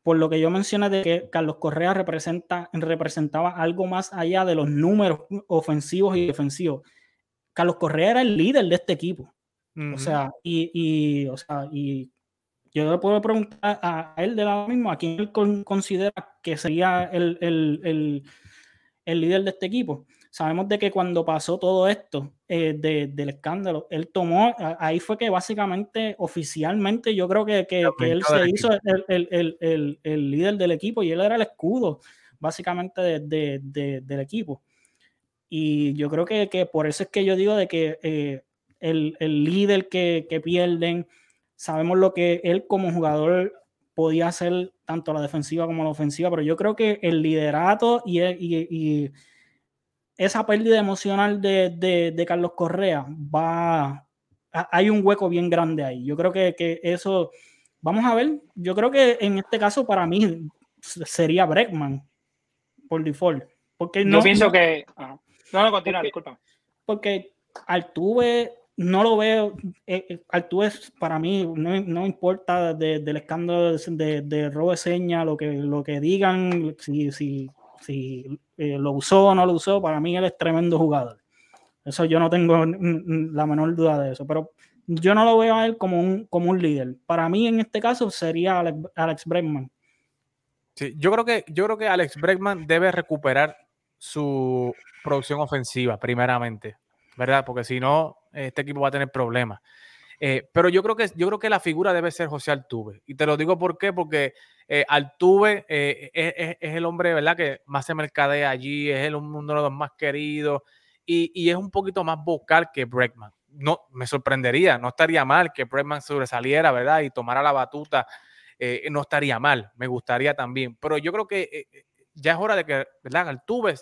Por lo que yo mencioné de que Carlos Correa representa, representaba algo más allá de los números ofensivos y defensivos. Carlos Correa era el líder de este equipo. Uh -huh. O sea, y, y, o sea, y yo le puedo preguntar a él de lo mismo, a quién él considera que sería el, el, el, el líder de este equipo sabemos de que cuando pasó todo esto eh, de, del escándalo, él tomó, ahí fue que básicamente, oficialmente, yo creo que, que, que él se hizo el, el, el, el, líder del equipo y él era el escudo, básicamente, de, de, de, del equipo. Y yo creo que, que, por eso es que yo digo de que eh, el, líder que, que pierden, sabemos lo que él como jugador podía hacer tanto la defensiva como la ofensiva, pero yo creo que el liderato y, y, y esa pérdida emocional de, de, de, Carlos Correa va. Hay un hueco bien grande ahí. Yo creo que, que, eso. Vamos a ver. Yo creo que en este caso, para mí, sería Breckman por default. Porque no, Yo pienso que. No, no, continúa, porque, disculpa. Porque Altuve no lo veo. Eh, Altuve para mí no, no importa del escándalo de, de, robo seña, lo que, lo que digan, si, si, si lo usó o no lo usó, para mí él es tremendo jugador. Eso yo no tengo la menor duda de eso, pero yo no lo veo a él como un, como un líder. Para mí en este caso sería Alex, Alex Bregman. Sí, yo creo que yo creo que Alex Bregman debe recuperar su producción ofensiva primeramente, ¿verdad? Porque si no este equipo va a tener problemas. Eh, pero yo creo que yo creo que la figura debe ser José Altuve. Y te lo digo por qué, porque eh, Altuve eh, es, es, el hombre, ¿verdad? Que más se mercadea allí, es el, uno de los más queridos y, es un poquito más vocal que Bregman. No, me sorprendería, no estaría mal que Bregman sobresaliera, ¿verdad? Y tomara la batuta, eh, no estaría mal, me gustaría también. Pero yo creo que ya es hora de que, ¿verdad? Altuve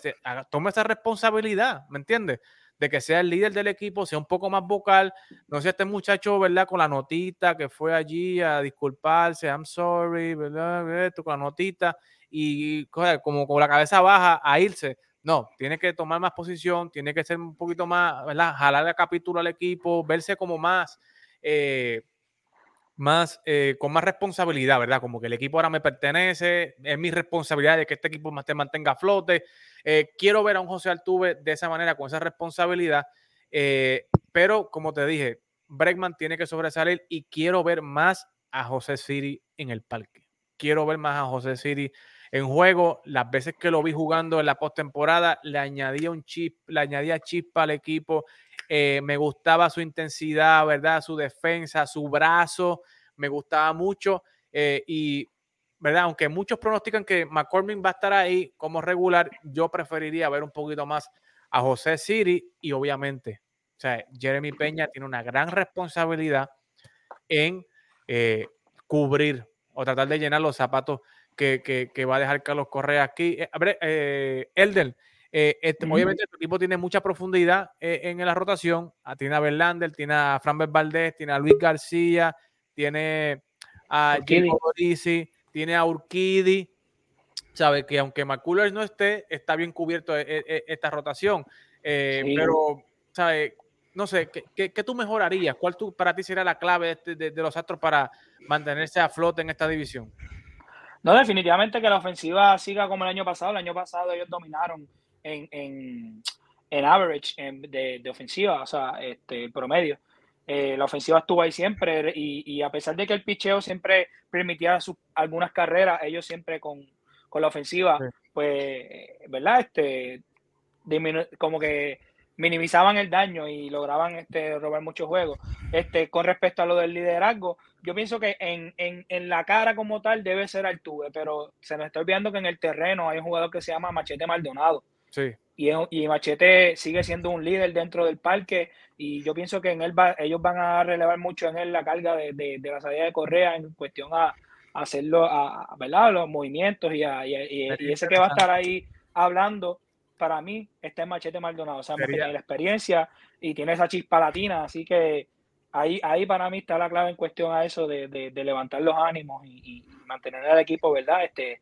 tome esa responsabilidad, ¿me entiendes? De que sea el líder del equipo, sea un poco más vocal. No sé, este muchacho, ¿verdad? Con la notita que fue allí a disculparse, I'm sorry, ¿verdad? Esto, con la notita y como con la cabeza baja a irse. No, tiene que tomar más posición, tiene que ser un poquito más, ¿verdad? Jalar el capítulo al equipo, verse como más, eh, más, eh, con más responsabilidad, ¿verdad? Como que el equipo ahora me pertenece, es mi responsabilidad de que este equipo te mantenga a flote. Eh, quiero ver a un José Altuve de esa manera, con esa responsabilidad, pero como te dije, Bregman tiene que sobresalir y quiero ver más a José Siri en el parque. Quiero ver más a José Siri en juego. Las veces que lo vi jugando en la postemporada, le añadía un chip, le añadía chispa al equipo. Eh, me gustaba su intensidad, ¿verdad? Su defensa, su brazo, me gustaba mucho. Eh, y, ¿verdad? Aunque muchos pronostican que McCormick va a estar ahí como regular, yo preferiría ver un poquito más a José Siri y obviamente, o sea, Jeremy Peña tiene una gran responsabilidad en eh, cubrir o tratar de llenar los zapatos que, va a dejar Carlos Correa aquí. Eh, ver, eh, eh, este, obviamente tu equipo tiene mucha profundidad en la rotación. Ah, tiene a Verlander, tiene a Fran Valdés, tiene a Luis García, tiene a Jimmy tiene a Urquidi. Sabe que aunque McCullers no esté, está bien cubierto esta rotación. Pero, ¿sabe? No sé, ¿qué, ¿qué, tú mejorarías? ¿Cuál tú, para ti sería la clave este, de, de los Astros para mantenerse a flote en esta división? No, definitivamente que la ofensiva siga como el año pasado. El año pasado ellos dominaron en, en, en average de, de, ofensiva, o sea, este, el promedio. Eh, la ofensiva estuvo ahí siempre y, y, a pesar de que el picheo siempre permitía algunas carreras, ellos siempre con, con la ofensiva, pues, ¿verdad? Este, como que minimizaban el daño y lograban este, robar muchos juegos. Este, con respecto a lo del liderazgo, yo pienso que en, en, en la cara como tal debe ser Altuve, pero se me está olvidando que en el terreno hay un jugador que se llama Machete Maldonado. Sí. Y, y Machete sigue siendo un líder dentro del parque y yo pienso que en él va, ellos van a relevar mucho en él la carga de, de, la salida de Correa en cuestión a, hacerlo, a, ¿verdad? los movimientos y, a, y, y ese que va a estar ahí hablando para mí está en Machete Maldonado. O sea, tiene la experiencia y tiene esa chispa latina, así que ahí, ahí para mí está la clave en cuestión a eso de, de, levantar los ánimos y, mantener al equipo, ¿verdad? Este,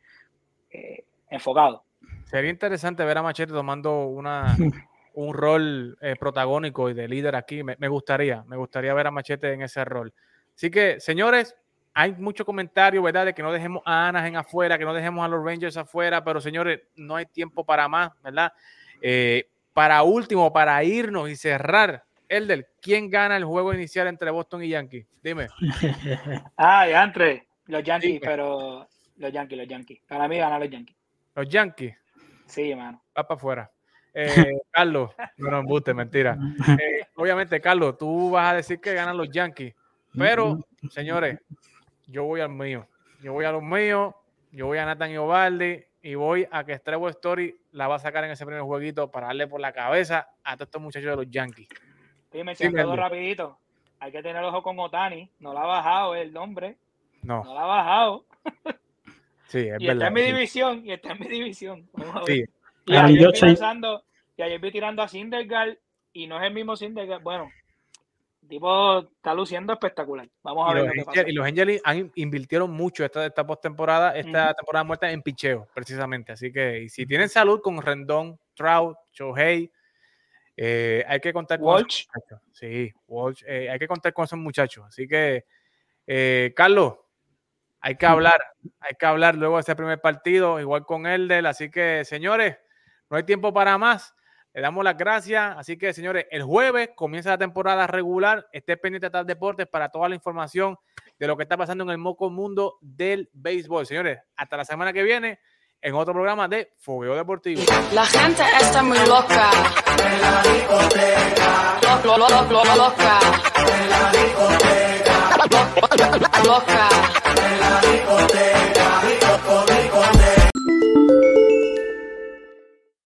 eh, enfocado. Sería interesante ver a Machete tomando una, un rol eh, protagónico y de líder aquí. Me, me, gustaría, me gustaría ver a Machete en ese rol. Así que, señores, hay mucho comentario, ¿verdad? De que no dejemos a en afuera, que no dejemos a los Rangers afuera, pero señores, no hay tiempo para más, ¿verdad? Eh, para último, para irnos y cerrar, Elder, ¿quién gana el juego inicial entre Boston y Yankees? Dime. ah, entre los Yankees, pero los Yankees, los Yankees. Para mí ganan los Yankees. ¿Los Yankees? Sí, hermano. Va para afuera. Eh, Carlos, no nos embuste, mentira. Eh, obviamente, Carlos, tú vas a decir que ganan los Yankees, pero, señores, yo voy al mío. Yo voy a los míos, yo voy a Nathan Ovaldi y voy a que Trevo Story la va a sacar en ese primer jueguito para darle por la cabeza a todos estos muchachos de los Yankees. Dime, todo rapidito. Hay que tener ojo con Otani. No la ha bajado el nombre. No. No la ha bajado. Sí, es y verdad. está en mi división. Y está en mi división. Sí. Y ayer, vi pensando, y ayer vi tirando a Sindergaard y no es el mismo Sindergaard. Bueno, tipo está luciendo espectacular. Vamos a ver. y los Angels han, invirtieron mucho esta, esta postemporada, esta temporada muerta en picheo, precisamente. Así que si tienen salud con Rendón, Trout, Shohei, Eh, hay que contar con esos muchachos. Sí, Walsh, eh, hay que contar con esos muchachos. Así que, eh, Carlos, hay que hablar, hay que hablar luego de ese primer partido, igual con Eldel. Así que, señores, no hay tiempo para más. Le damos las gracias. Así que, señores, el jueves comienza la temporada regular. Esté pendiente de tal deportes para toda la información de lo que está pasando en el moco mundo del béisbol. Señores, hasta la semana que viene en otro programa de Fogueo Deportivo. La gente está muy loca. En la discoteca. Lo, lo, lo, loca. En la discoteca. Loca. en la discoteca.